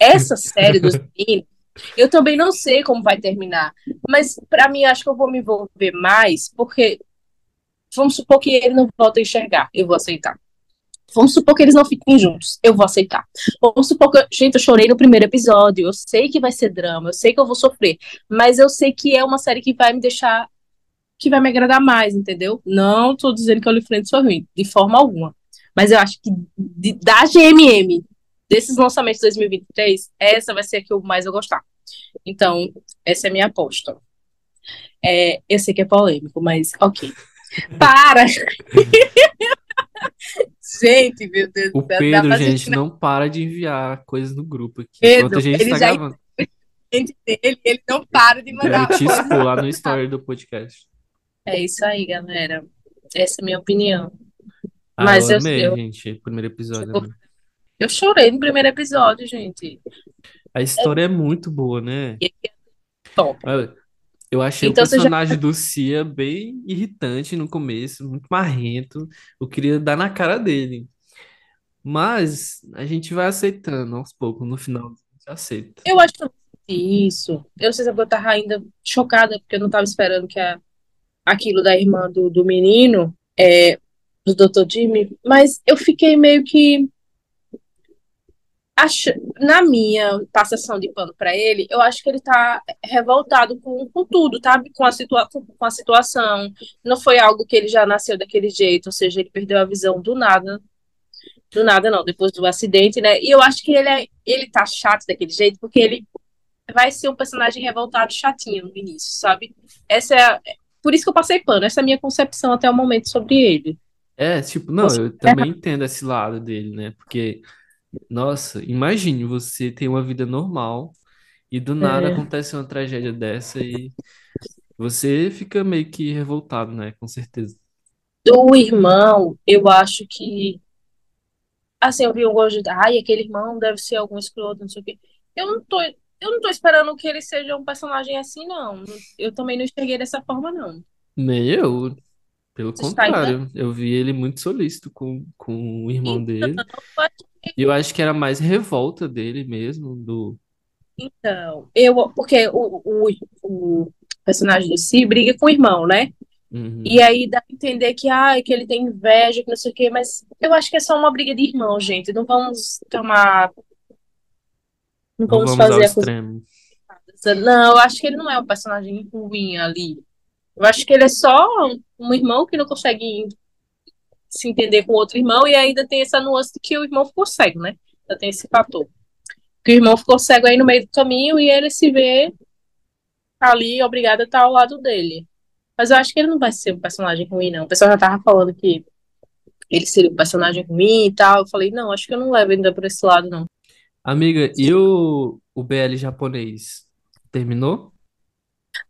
Essa série dos meninos, eu também não sei como vai terminar, mas pra mim acho que eu vou me envolver mais, porque vamos supor que ele não volta a enxergar, eu vou aceitar. Vamos supor que eles não fiquem juntos. Eu vou aceitar. Vamos supor que. eu- Gente, eu chorei no primeiro episódio. Eu sei que vai ser drama. Eu sei que eu vou sofrer. Mas eu sei que é uma série que vai me deixar. Que vai me agradar mais, entendeu? Não tô dizendo que Only Friends foi ruim. De forma alguma. Mas eu acho que de- da GMM, desses lançamentos de 2023, essa vai ser a que eu mais vou gostar. Então, essa é a minha aposta. É, eu sei que é polêmico, mas ok. Para! Gente, meu Deus O do céu, dá Pedro, pra gente, na não para de enviar coisas no grupo aqui. Pedro, Enquanto a gente ele tá já- gravando. frente dele, ele não para de mandar Ele te expor lá no story do podcast. É isso aí, galera. Essa é a minha opinião. Ah, Mas eu eu- amei, eu- gente. Primeiro episódio. Eu- né? Eu chorei no primeiro episódio, gente. A história é muito boa, né? Top. Olha, Eu achei Então o você já- personagem do Cia bem irritante no começo, muito marrento. Eu queria dar na cara dele. Mas a gente vai aceitando aos poucos, no final a gente aceita. Eu acho que eu senti isso. Eu não sei se eu tava ainda chocada, porque eu não tava esperando que a, aquilo da irmã do, do menino, é, do Dr. Jimmy, mas eu fiquei meio que. Acha, na minha passação de pano pra ele, eu acho que ele tá revoltado com, com tudo, sabe? Com a, com, com a situação. Não foi algo que ele já nasceu daquele jeito, ou seja, ele perdeu a visão do nada. Do nada, não, depois do acidente, né? E eu acho que ele, é, ele tá chato daquele jeito, porque ele vai ser um personagem revoltado chatinho no início, sabe? Essa é a, por isso que eu passei pano, essa é a minha concepção até o momento sobre ele. É, tipo, não, eu também entendo esse lado dele, né? Porque, nossa, imagine você ter uma vida normal e do nada É, acontece uma tragédia dessa e você fica meio que revoltado, né? Com certeza. do irmão, eu acho que assim, eu vi um gosto de, ai, aquele irmão deve ser algum escroto, não sei o quê. Eu não tô, eu não tô esperando que ele seja um personagem assim, não. Eu também não enxerguei dessa forma, não. Nem eu, pelo Você entendendo? contrário, eu vi ele muito solícito com, com o irmão Então, dele. eu acho E eu acho que era mais revolta dele mesmo, do. Então, eu, porque o, o, o personagem do Si briga com o irmão, né? E Uhum. aí dá pra entender que, ah, que ele tem inveja, que não sei o quê, mas eu acho que é só uma briga de irmão, gente. Não vamos tomar, não vamos vamos ao fazer a coisa. extremo. Não, eu acho que ele não é um personagem ruim ali. Eu acho que ele é só um irmão que não consegue se entender com outro irmão, e ainda tem essa nuance de que o irmão ficou cego, né? Ainda tem esse fator. Que o irmão ficou cego aí no meio do caminho e ele se vê ali obrigado a estar ao lado dele. Mas eu acho que ele não vai ser um personagem ruim, não. O pessoal já tava falando que ele seria um personagem ruim e tal. Eu falei, não, acho que eu não levo ainda por esse lado, não. Amiga, e o, o BL japonês? Terminou?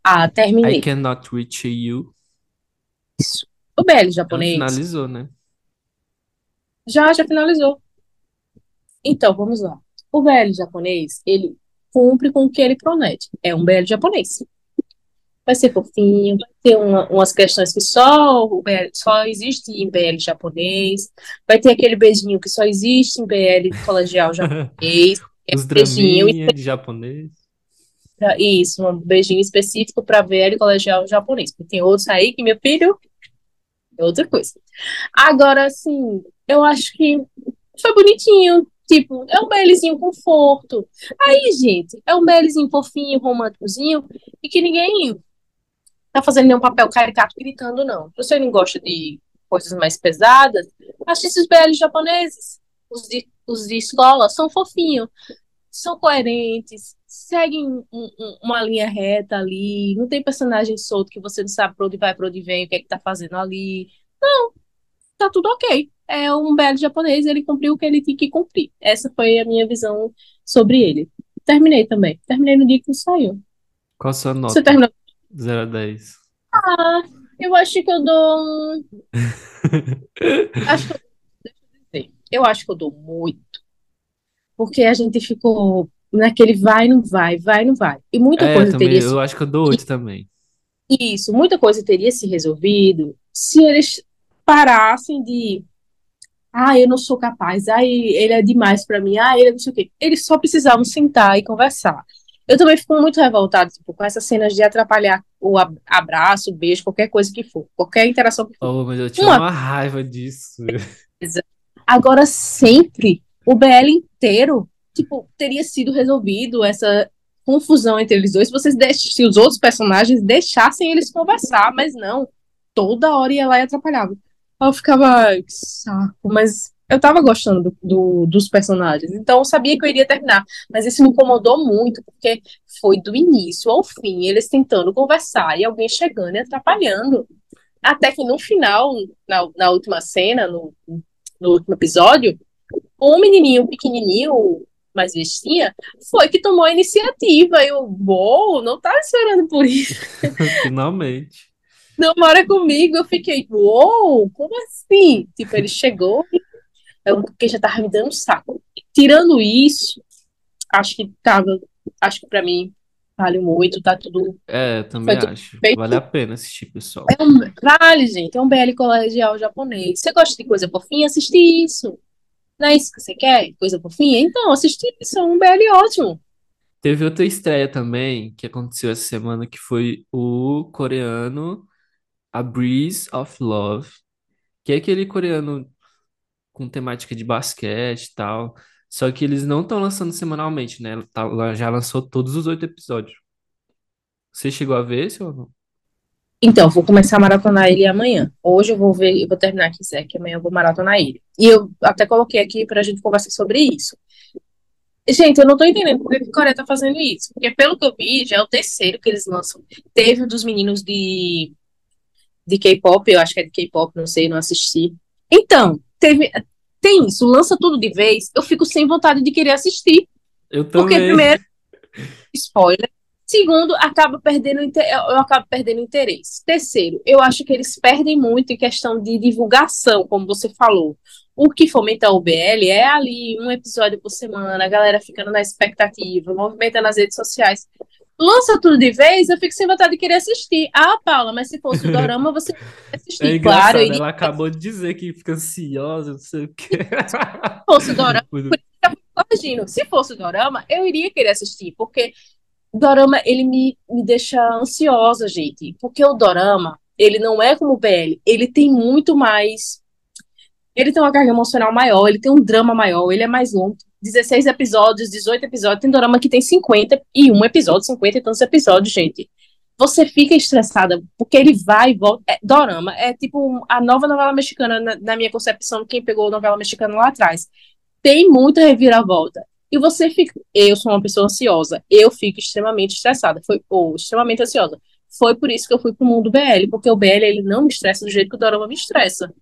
Ah, I terminei. Cannot Reach You. Isso. O BL Ela japonês finalizou, né? já, já finalizou. Então, vamos lá. O BL japonês, ele cumpre com o que ele promete. É um BL japonês. Vai ser fofinho, vai ter uma- umas questões que só, o BL, só existe em BL japonês. Vai ter aquele beijinho que só existe em BL colegial japonês. É Os um beijinho de japonês. Isso, um beijinho específico para VL colegial japonês. Porque tem outros aí que, meu filho, é outra coisa. Agora, assim, eu acho que foi bonitinho. Tipo, é um BLzinho conforto. Aí, gente, é um BLzinho fofinho, românticozinho, e que ninguém tá fazendo nenhum papel caricato gritando, não. Se você não gosta de coisas mais pesadas, assiste esses BLs japoneses. Os de, os de escola são fofinhos são coerentes, seguem um- um- uma linha reta ali, não tem personagem solto que você não sabe pra onde vai, pra onde vem, o que é que tá fazendo ali. Tá tudo ok. É um belo japonês, ele cumpriu o que ele tinha que cumprir. Essa foi a minha visão sobre ele. Terminei também. Terminei no dia que saiu. Qual a sua Você nota? Terminou? 0 a 10. Ah, eu acho que eu dou. um- Acho que eu... deixa eu dizer. Eu acho que eu dou muito. Porque a gente ficou naquele vai, não vai, vai, não vai. E muita É, coisa também, teria eu acho que eu dou 8 também. Isso, muita coisa teria se resolvido se eles parassem de, ah, eu não sou capaz, ah, ele é demais pra mim, ah, ele é não sei o quê. Eles só precisavam sentar e conversar. Eu também fico muito revoltada, tipo, com essas cenas de atrapalhar o ab- abraço, o beijo, qualquer coisa que for, qualquer interação que for. Oh, mas eu tinha Uma uma raiva disso. Agora, sempre, o BL inteiro, tipo, teria sido resolvido essa confusão entre eles dois se vocês deix- se os outros personagens deixassem eles conversar, mas não. Toda hora ia lá e atrapalhava. Aí Eu ficava, "Ai, que saco, mas eu tava gostando do, do- dos personagens, então eu sabia que eu iria terminar, mas isso me incomodou muito, porque foi do início ao fim, eles tentando conversar e alguém chegando e atrapalhando. Até que no final, na, na última cena, no, no último episódio, um menininho pequenininho, mais bestinha, foi que tomou a iniciativa. Eu, uou, não tava esperando por isso. Finalmente. Não mora comigo. Eu fiquei, uou, como assim? Tipo, ele chegou, eu, porque já tava me dando saco. Tirando isso, acho que tava, acho que pra mim vale muito, tá tudo. É, também tudo acho. feito. Vale a pena assistir, pessoal. É um, vale, gente, é um BL colegial japonês. Você gosta de coisa fofinha? Assiste isso. Não é isso que você quer? Coisa fofinha? Então, assiste isso, é um BL ótimo. Teve outra estreia também que aconteceu essa semana, que foi o coreano A Breeze of Love, que é aquele coreano com temática de basquete e tal. Só que eles não estão lançando semanalmente, né? Tá- Já lançou todos os oito episódios. Você chegou a ver esse ou não? Então, vou começar a maratonar ele amanhã. Hoje eu vou ver, eu vou terminar aqui, Zé, que amanhã eu vou maratonar ele. E eu até coloquei aqui pra gente conversar sobre isso. Gente, eu não tô entendendo por que a Coreia tá fazendo isso. Porque pelo que eu vi, já é o terceiro que eles lançam. Teve um dos meninos de, de K-pop, eu acho que é de K-pop, não sei, não assisti. Então, teve, tem isso, lança tudo de vez, eu fico sem vontade de querer assistir. Eu Porque, também. primeiro, spoiler. Segundo, acaba perdendo, eu acabo perdendo interesse. Terceiro, eu acho que eles perdem muito em questão de divulgação, como você falou. O que fomenta o BL é ali um episódio por semana, a galera ficando na expectativa, movimentando as redes sociais. Lança tudo de vez, eu fico sem vontade de querer assistir. Ah, Paula, mas se fosse o Dorama, você ia assistir. É claro, eu iria ela acabou de dizer que fica ansiosa, não sei o quê. se fosse o Dorama. Imagino, se fosse o Dorama, eu iria querer assistir, porque o Dorama, ele me, me deixa ansiosa, gente. Porque o Dorama, ele não é como o BL, ele tem muito mais. Ele tem uma carga emocional maior, ele tem um drama maior, ele é mais longo. 16 episódios, 18 episódios, tem Dorama que tem 51 episódios, 50 e tantos episódios, gente. Você fica estressada, porque ele vai e volta. É, Dorama é tipo a nova novela mexicana, na, na minha concepção, quem pegou a novela mexicana lá atrás tem muita reviravolta. E você fica. Eu sou uma pessoa ansiosa. Eu fico extremamente estressada. Foi, ou extremamente ansiosa. Foi por isso que eu fui pro mundo BL, porque o BL ele não me estressa do jeito que o Dorama me estressa.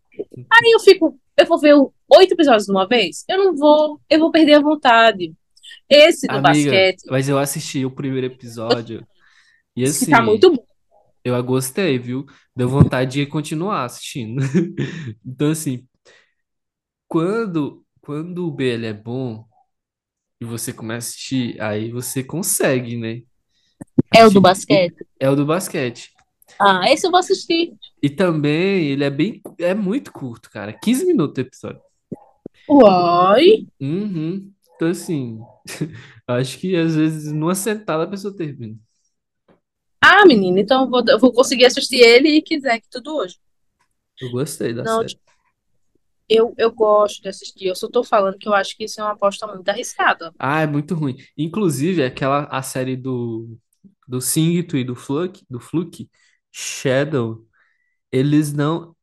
Aí eu fico. Eu vou ver o- oito episódios de uma vez? Eu não vou. Eu vou perder a vontade. Esse do Amiga, basquete, mas eu assisti o primeiro episódio e esse assim, tá muito bom. eu gostei, viu? Deu vontade de continuar assistindo. Então, assim, quando, quando o BL é bom e você começa a assistir, aí você consegue, né? É o do basquete. É o do basquete. Ah, esse eu vou assistir. E também ele é bem, é muito curto, cara. 15 minutos o episódio. Uai. Uhum. Então, assim, acho que às vezes numa sentada a pessoa termina. Ah, menina, então eu vou, eu vou conseguir assistir ele e quiser que tudo hoje. Eu gostei da Não, série. Eu, eu gosto de assistir. Eu só tô falando que eu acho que isso é uma aposta muito arriscada. Ah, é muito ruim. Inclusive, aquela a série do do Singto e do Fluke, do Fluke, Shadow, eles não,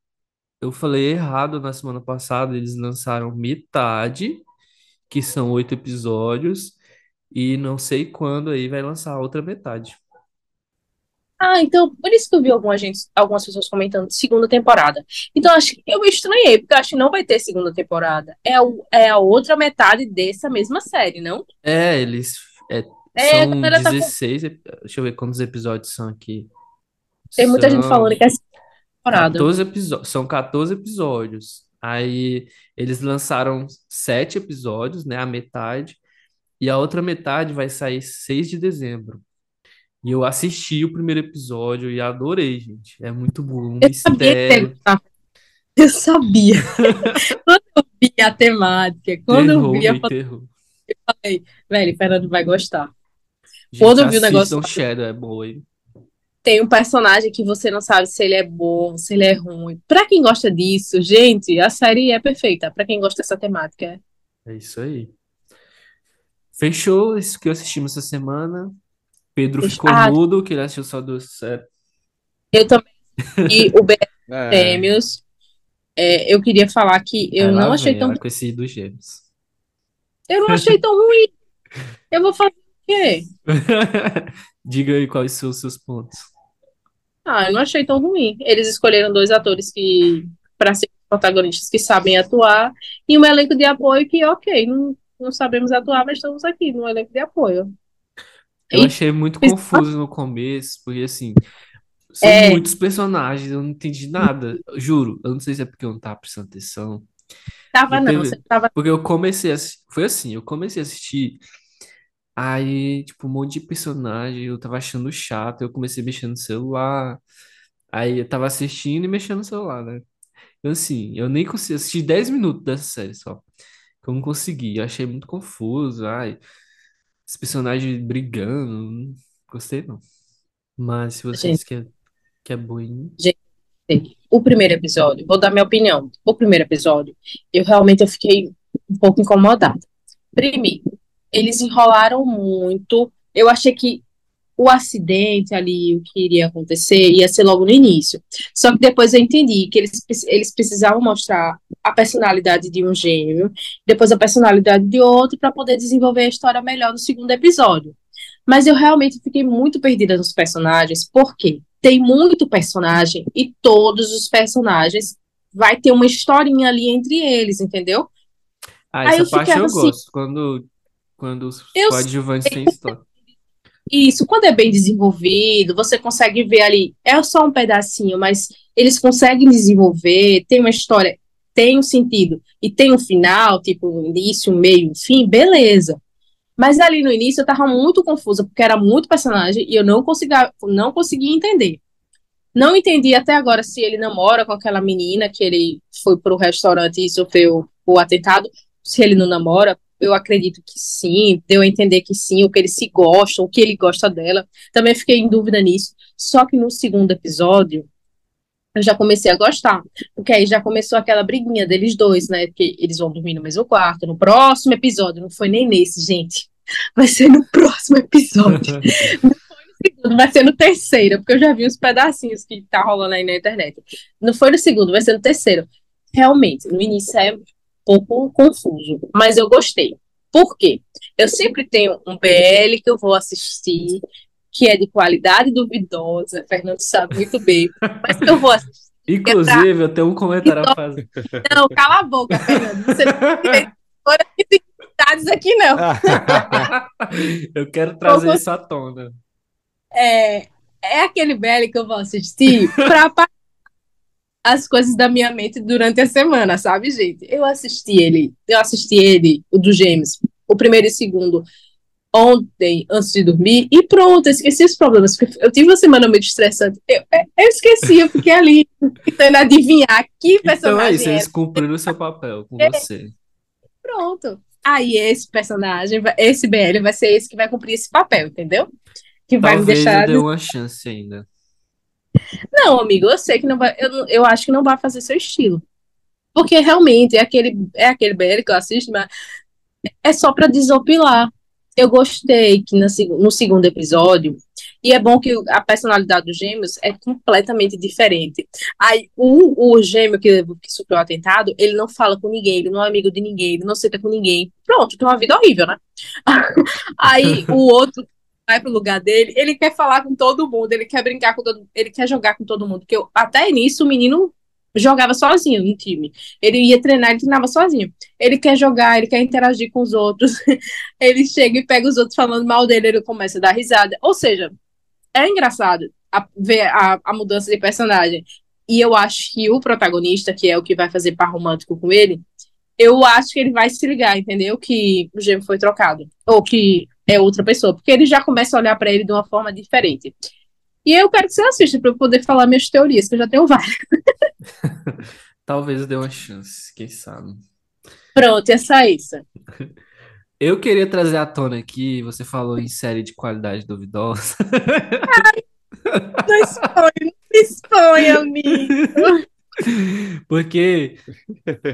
eu falei errado na semana passada, eles lançaram metade, que são oito episódios, e não sei quando aí vai lançar a outra metade. Ah, então, por isso que eu vi algumas, gente, algumas pessoas comentando segunda temporada. Então, acho que eu estranhei, porque eu acho que não vai ter segunda temporada. É, o, é a outra metade dessa mesma série, não? É, eles é, É, a são galera tá com- 16, ep- deixa eu ver quantos episódios são aqui. Tem muita gente falando que é temporada. 14 episódios, são 14 episódios. Aí eles lançaram sete episódios, né, a metade, e a outra metade vai sair 6 de dezembro. E eu assisti o primeiro episódio e adorei, gente. É muito bom, um Eu sabia que mistério. Eu sabia. Quando eu vi a temática, quando eu terror, vi, eu meio falei, terror. velho, Fernando vai gostar. Gente, Quando eu vi o negócio- Shadow, é bom, hein? Tem um personagem que você não sabe se ele é bom, se ele é ruim. Pra quem gosta disso, gente, a série é perfeita. Pra quem gosta dessa temática. É isso aí. Fechou isso que assistimos essa semana. Pedro Fechou. ficou Ah. mudo, que ele assistiu só duas séries. Eu também. E o BL É, Gêmeos, é, eu queria falar que eu lá não achei vem tão. ela com esse dos gêmeos. Eu não achei tão ruim. Eu vou falar o quê? Diga aí quais são os seus pontos. Ah, eu não achei tão ruim. Eles escolheram dois atores que, para ser protagonistas, que sabem atuar, e um elenco de apoio que, ok, não, não sabemos atuar, mas estamos aqui no elenco de apoio. Eu E- achei muito confuso no começo, porque assim, são É. muitos personagens, eu não entendi nada. Juro, eu não sei se é porque eu não tava prestando atenção. Tava não, teve- você tava. Porque eu comecei a foi assim, eu comecei a assistir, aí, tipo, um monte de personagem, eu tava achando chato, eu comecei mexendo no celular, aí eu tava assistindo e mexendo no celular, né? Então, assim, eu nem consegui assistir 10 minutos dessa série só, que eu não consegui, eu achei muito confuso, ai, os personagens brigando, não gostei não. Mas se vocês querem que é boinho, O primeiro episódio, vou dar minha opinião. O primeiro episódio, eu realmente eu fiquei um pouco incomodada. Primeiro, eles enrolaram muito. Eu achei que o acidente ali, o que iria acontecer, ia ser logo no início. Só que depois eu entendi que eles, eles precisavam mostrar a personalidade de um gêmeo, depois a personalidade de outro, para poder desenvolver a história melhor no segundo episódio. Mas eu realmente fiquei muito perdida nos personagens, porque tem muito personagem e todos os personagens vai ter uma historinha ali entre eles, entendeu? Ah, essa Aí parte eu assim, gosto, quando, quando os coadjuvantes têm história. Isso, quando é bem desenvolvido, você consegue ver ali, é só um pedacinho, mas eles conseguem desenvolver, tem uma história, tem um sentido, e tem um final, tipo, um início, um meio, um fim, beleza. Mas ali no início eu tava muito confusa, porque era muito personagem e eu não conseguia, não conseguia entender. Não entendi até agora se ele namora com aquela menina que ele foi pro restaurante e sofreu o atentado, se ele não namora, eu acredito que sim, deu a entender que sim, o que eles se gostam, o que ele gosta dela. Também fiquei em dúvida nisso. Só que no segundo episódio, eu já comecei a gostar, porque aí já começou aquela briguinha deles dois, né? Que eles vão dormir no mesmo quarto. No próximo episódio, não foi nem nesse, gente. Vai ser no próximo episódio. não foi no segundo, vai ser no terceiro, porque eu já vi uns pedacinhos que tá rolando aí na internet. Não foi no segundo, vai ser no terceiro. Realmente, no início é pouco confuso, mas eu gostei. Por quê? Eu sempre tenho um BL que eu vou assistir, que é de qualidade duvidosa, Fernando sabe muito bem, mas que eu vou assistir. Inclusive, pra... eu tenho um comentário então, a fazer. Não, cala a boca, Fernando. Você não tem dificuldades aqui, não. eu quero trazer isso à tona. É, é aquele BL que eu vou assistir para as coisas da minha mente durante a semana, sabe, gente? Eu assisti ele, eu assisti ele, o do James, o primeiro e o segundo, ontem, antes de dormir, e pronto, eu esqueci os problemas, eu tive uma semana muito estressante. Eu, eu esqueci, eu fiquei ali tentando adivinhar que personagem. Então é isso, eles cumpriram o seu papel com é. você. Pronto. Aí esse personagem, esse BL vai ser esse que vai cumprir esse papel, entendeu? Que vai Talvez me deixar. Eu dê uma chance ainda. Não, amigo, eu sei que não vai. Eu, eu acho que não vai fazer seu estilo. Porque realmente é aquele, é aquele BL que eu assisto, mas é só para desopilar. Eu gostei que no, no segundo episódio, e é bom que a personalidade dos gêmeos é completamente diferente. Aí, o, o gêmeo que, que sofreu o atentado, ele não fala com ninguém, ele não é amigo de ninguém, ele não senta com ninguém. Pronto, tem uma vida horrível, né? Aí, o outro vai pro lugar dele, ele quer falar com todo mundo, ele quer brincar com todo ele quer jogar com todo mundo. Porque eu, até nisso o menino jogava sozinho no time. Ele ia treinar, ele treinava sozinho. Ele quer jogar, ele quer interagir com os outros. ele chega e pega os outros falando mal dele, ele começa a dar risada. Ou seja, é engraçado a, ver a, a mudança de personagem. E eu acho que o protagonista, que é o que vai fazer par romântico com ele, eu acho que ele vai se ligar, entendeu? Que o gêmeo foi trocado. Ou que é outra pessoa, porque ele já começa a olhar para ele de uma forma diferente. E eu quero que você assista para eu poder falar minhas teorias, que eu já tenho várias. Talvez dê uma chance, quem sabe. Pronto, essa é isso. Eu queria trazer à tona aqui, você falou em série de qualidade duvidosa. Ai, não expõe, não expõe, amigo. Porque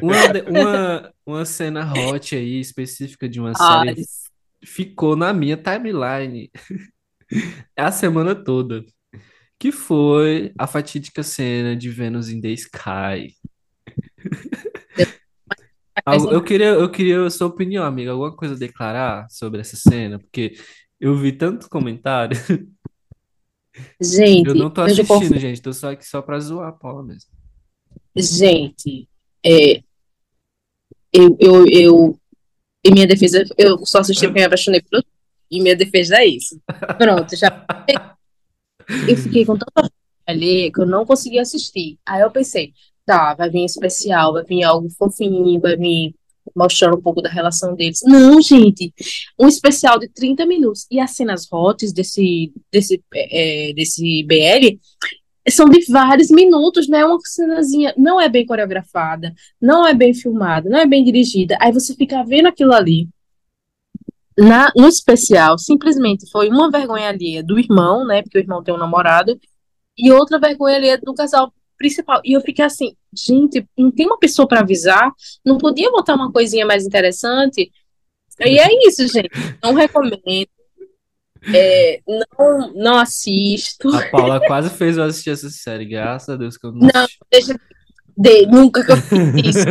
uma, uma, uma cena hot aí, específica de uma Ai. série ficou na minha timeline a semana toda, que foi a fatídica cena de Venus in the Sky. eu queria, eu queria a sua opinião, amiga. Alguma coisa a declarar sobre essa cena? Porque eu vi tanto comentário. Gente, eu não tô assistindo, gente. Tô só aqui só pra zoar a Paula mesmo. Gente, é, eu, eu, eu em minha defesa, eu só assisti porque me apaixonei por E minha defesa é isso. Pronto, já. Eu fiquei com tanta ali que eu não consegui assistir. Aí eu pensei, tá, vai vir especial, vai vir algo fofinho, vai vir mostrando um pouco da relação deles. Não, gente, um especial de 30 minutos. E as cenas hotes desse, desse, é, desse BL são de vários minutos, né? Uma cenazinha não é bem coreografada, não é bem filmada, não é bem dirigida. Aí você fica vendo aquilo ali. Na, no especial, simplesmente foi uma vergonha alheia do irmão, né? Porque o irmão tem um namorado, e outra vergonha alheia do casal principal. E eu fiquei assim, gente, não tem uma pessoa para avisar? Não podia botar uma coisinha mais interessante? E é isso, gente. Não recomendo. É, não, não assisto. A Paula quase fez eu assistir essa série, graças a Deus que eu não Não, assisti. deixa de, nunca que eu fiz isso.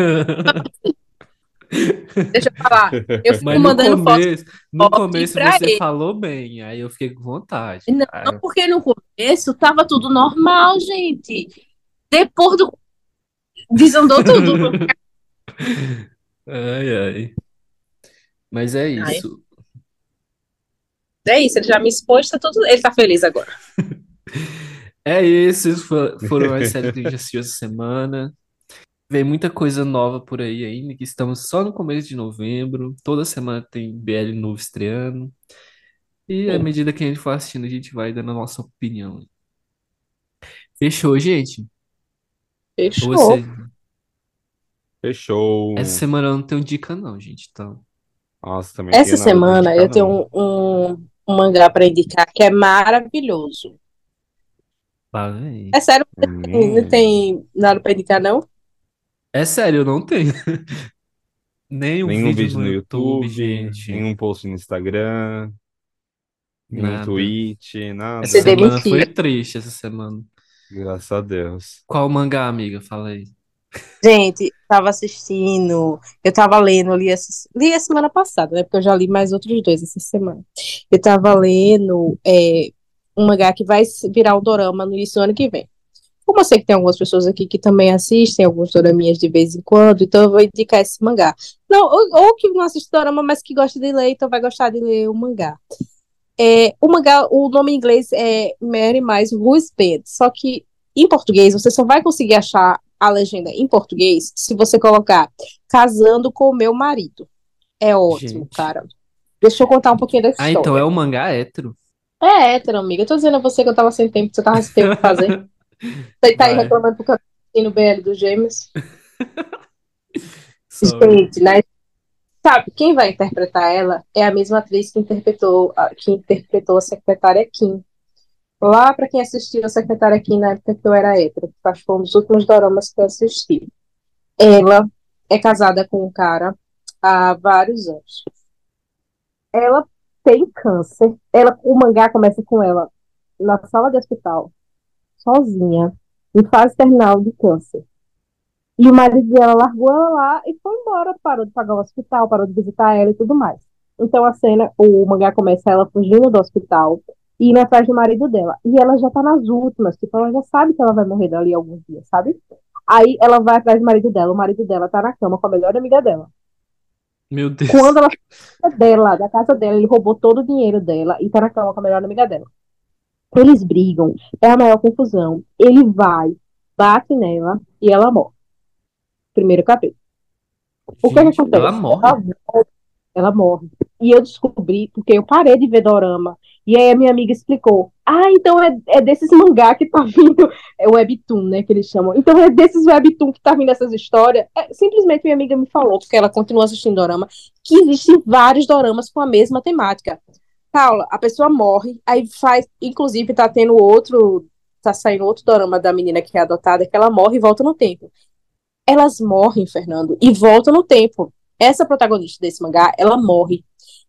Deixa eu falar. Eu fico Mas no mandando foto. começo, no foto começo pra você ele. falou bem, aí eu fiquei com vontade. Não, Aí- porque no começo tava tudo normal, gente. Depois do. Desandou tudo. Ai, ai. Mas é Ai. É isso, ele já me expôs, tá tudo. Ele tá feliz agora. É isso, isso fo- foram as séries que a gente assistiu essa semana. Vem muita coisa nova por aí ainda, que estamos só no começo de novembro. Toda semana tem BL novo estreando. E à medida que a gente for assistindo, a gente vai dando a nossa opinião. Fechou, gente? Ou Fechou. você? Fechou. Essa semana eu não tenho dica, não, gente. Então, Nossa, também Essa semana eu tenho não. um, um, um mangá pra indicar que é maravilhoso. vem. É sério, Hum. não tem nada pra indicar, não? É sério, eu não tenho. Nenhum Nenhum vídeo vídeo no no YouTube, YouTube, gente. nenhum post no Instagram, nenhum tweet, nada. Essa semana foi triste, essa semana. Graças a Deus. Qual mangá, amiga? Fala aí. Gente, tava assistindo, eu tava lendo, li essa, li a semana passada, né? Porque eu já li mais outros dois essa semana. Eu tava lendo é, um mangá que vai virar um dorama no início do ano que vem. Como eu sei que tem algumas pessoas aqui que também assistem alguns doraminhas de vez em quando, então eu vou indicar esse mangá. Não, ou, ou que não assiste dorama, mas que gosta de ler, então vai gostar de ler o mangá. É, o mangá, o nome em inglês é Mary Mais Who's Bed, só que em português você só vai conseguir achar a legenda em português se você colocar casando com o meu marido. É ótimo, Gente. cara. Deixa eu contar um pouquinho dessa Ah, história. então é o mangá hétero. É hétero, amiga. Eu tô dizendo a você que eu tava sem tempo, você tava sem tempo pra fazer. Você tá aí Vai. reclamando porque eu tô no BL dos Gêmeos. Gente, né? Sabe, quem vai interpretar ela é a mesma atriz que interpretou, a- que interpretou a secretária Kim. Lá, pra quem assistiu a secretária Kim na época que eu era hétero, que foi um dos últimos doramas que eu assisti. Ela é casada com um cara há vários anos. Ela tem câncer. Ela, o mangá começa com ela na sala de hospital, sozinha, em fase terminal de câncer. E o marido dela largou ela lá e foi embora, parou de pagar o hospital, parou de visitar ela e tudo mais. Então a cena, o mangá começa ela fugindo do hospital indo atrás do marido dela. E ela já tá nas últimas, tipo, ela já sabe que ela vai morrer dali alguns dias, sabe? Aí ela vai atrás do marido dela, o marido dela tá na cama com a melhor amiga dela. Meu Deus. Quando ela dela, da casa dela, ele roubou todo o dinheiro dela e tá na cama com a melhor amiga dela. Eles brigam, é a maior confusão. Ele vai, bate nela e ela morre. Primeiro capítulo. O que, que Gente, acontece? ela morre. Ela morre. Ela morre. E eu descobri, porque eu parei de ver Dorama. E aí a minha amiga explicou. Ah, então é, é desses mangá que tá vindo. É Webtoon, né? Que eles chamam. Então é desses Webtoon que tá vindo essas histórias. É, simplesmente minha amiga me falou, porque ela continua assistindo Dorama, que existem vários Doramas com a mesma temática. Paula, a pessoa morre, aí faz. Inclusive, tá tendo outro. Tá saindo outro Dorama da menina que é adotada, que ela morre e volta no tempo. Elas morrem, Fernando, e voltam no tempo. Essa protagonista desse mangá, ela morre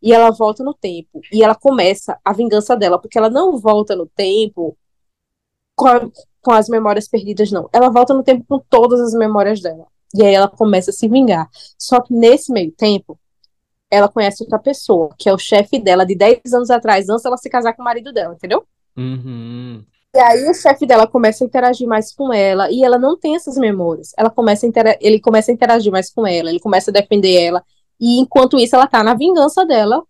e ela volta no tempo e ela começa a vingança dela, porque ela não volta no tempo com, a- com as memórias perdidas, não. Ela volta no tempo com todas as memórias dela. E aí ela começa a se vingar. Só que nesse meio tempo, ela conhece outra pessoa, que é o chefe dela de 10 anos atrás, antes dela se casar com o marido dela, entendeu? Uhum. E aí o chefe dela começa a interagir mais com ela e ela não tem essas memórias. Ela começa a ele começa a interagir mais com ela, ele começa a defender ela e enquanto isso ela tá na vingança dela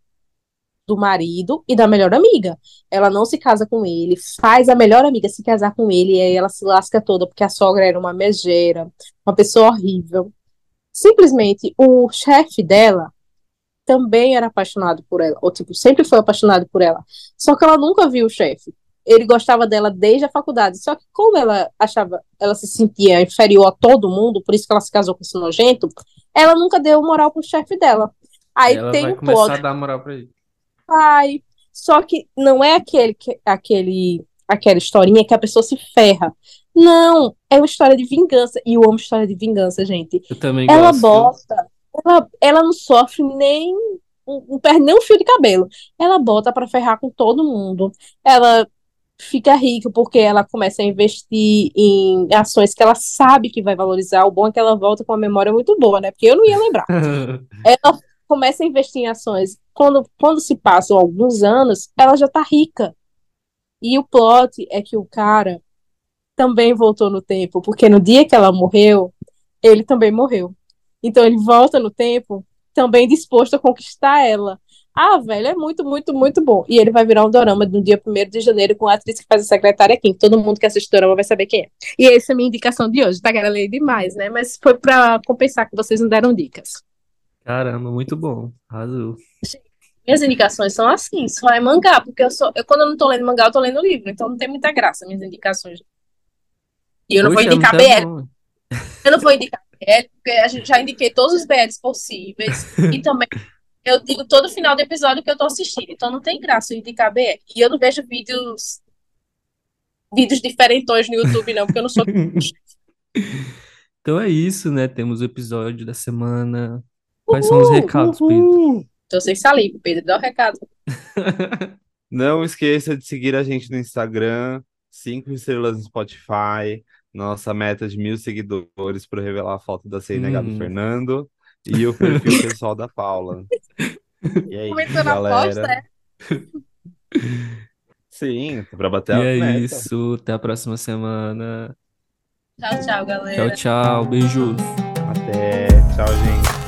do marido e da melhor amiga. Ela não se casa com ele, faz a melhor amiga se casar com ele e aí ela se lasca toda porque a sogra era uma megera, uma pessoa horrível. Simplesmente o chefe dela também era apaixonado por ela, ou tipo, sempre foi apaixonado por ela. Só que ela nunca viu o chefe ele gostava dela desde a faculdade. Só que como ela achava, ela se sentia inferior a todo mundo, por isso que ela se casou com esse nojento, ela nunca deu moral pro chefe dela. Aí ela tem vai um começar plot, a dar moral pra ele. ai, só que não é aquele, que- aquele, aquela historinha que a pessoa se ferra. Não, é uma história de vingança. E eu amo história de vingança, gente. Eu também Ela gosto. bosta. Ela, ela não sofre nem não perde nem um fio de cabelo. Ela bota pra ferrar com todo mundo. Ela fica rica porque ela começa a investir em ações que ela sabe que vai valorizar. O bom é que ela volta com uma memória muito boa, né? Porque eu não ia lembrar. ela começa a investir em ações. Quando, quando se passam alguns anos, ela já tá rica. E o plot é que o cara também voltou no tempo, porque no dia que ela morreu, ele também morreu. Então ele volta no tempo também disposto a conquistar ela. Ah, velho, é muito, muito, muito bom. E ele vai virar um dorama no dia 1 de janeiro com a atriz que faz a secretária Kim. Todo mundo que assiste o dorama vai saber quem é. E essa é a minha indicação de hoje. Tá, galera? Lei demais, né? Mas foi pra compensar que vocês não deram dicas. Caramba, muito bom. Arrasou. Minhas indicações são assim, só é mangá, porque eu sou. Eu, quando eu não tô lendo mangá, eu tô lendo livro, então não tem muita graça minhas indicações. E eu não Poxa, vou indicar BL. bom. Eu não vou indicar BL, porque a gente já indiquei todos os BLs possíveis. E também eu digo todo final do episódio que eu tô assistindo. Então não tem graça eu indicar BL. E eu não vejo vídeos vídeos diferentões no YouTube, não, porque eu não sou. Então é isso, né? Temos o episódio da semana. Quais são os Uhul, recados, Pedro? Uhul! Tô sem saliva, Pedro. Dá o recado. Não esqueça de seguir a gente no Instagram, cinco estrelas no Spotify, nossa meta de mil seguidores para revelar a foto da CNH do Hum. Fernando e o perfil pessoal da Paula. E é Começou na aposta, galera. é? Sim, para bater E a é meta. isso. Até a próxima semana. Tchau, tchau, galera. Tchau, tchau. Beijos. Até. Tchau, gente.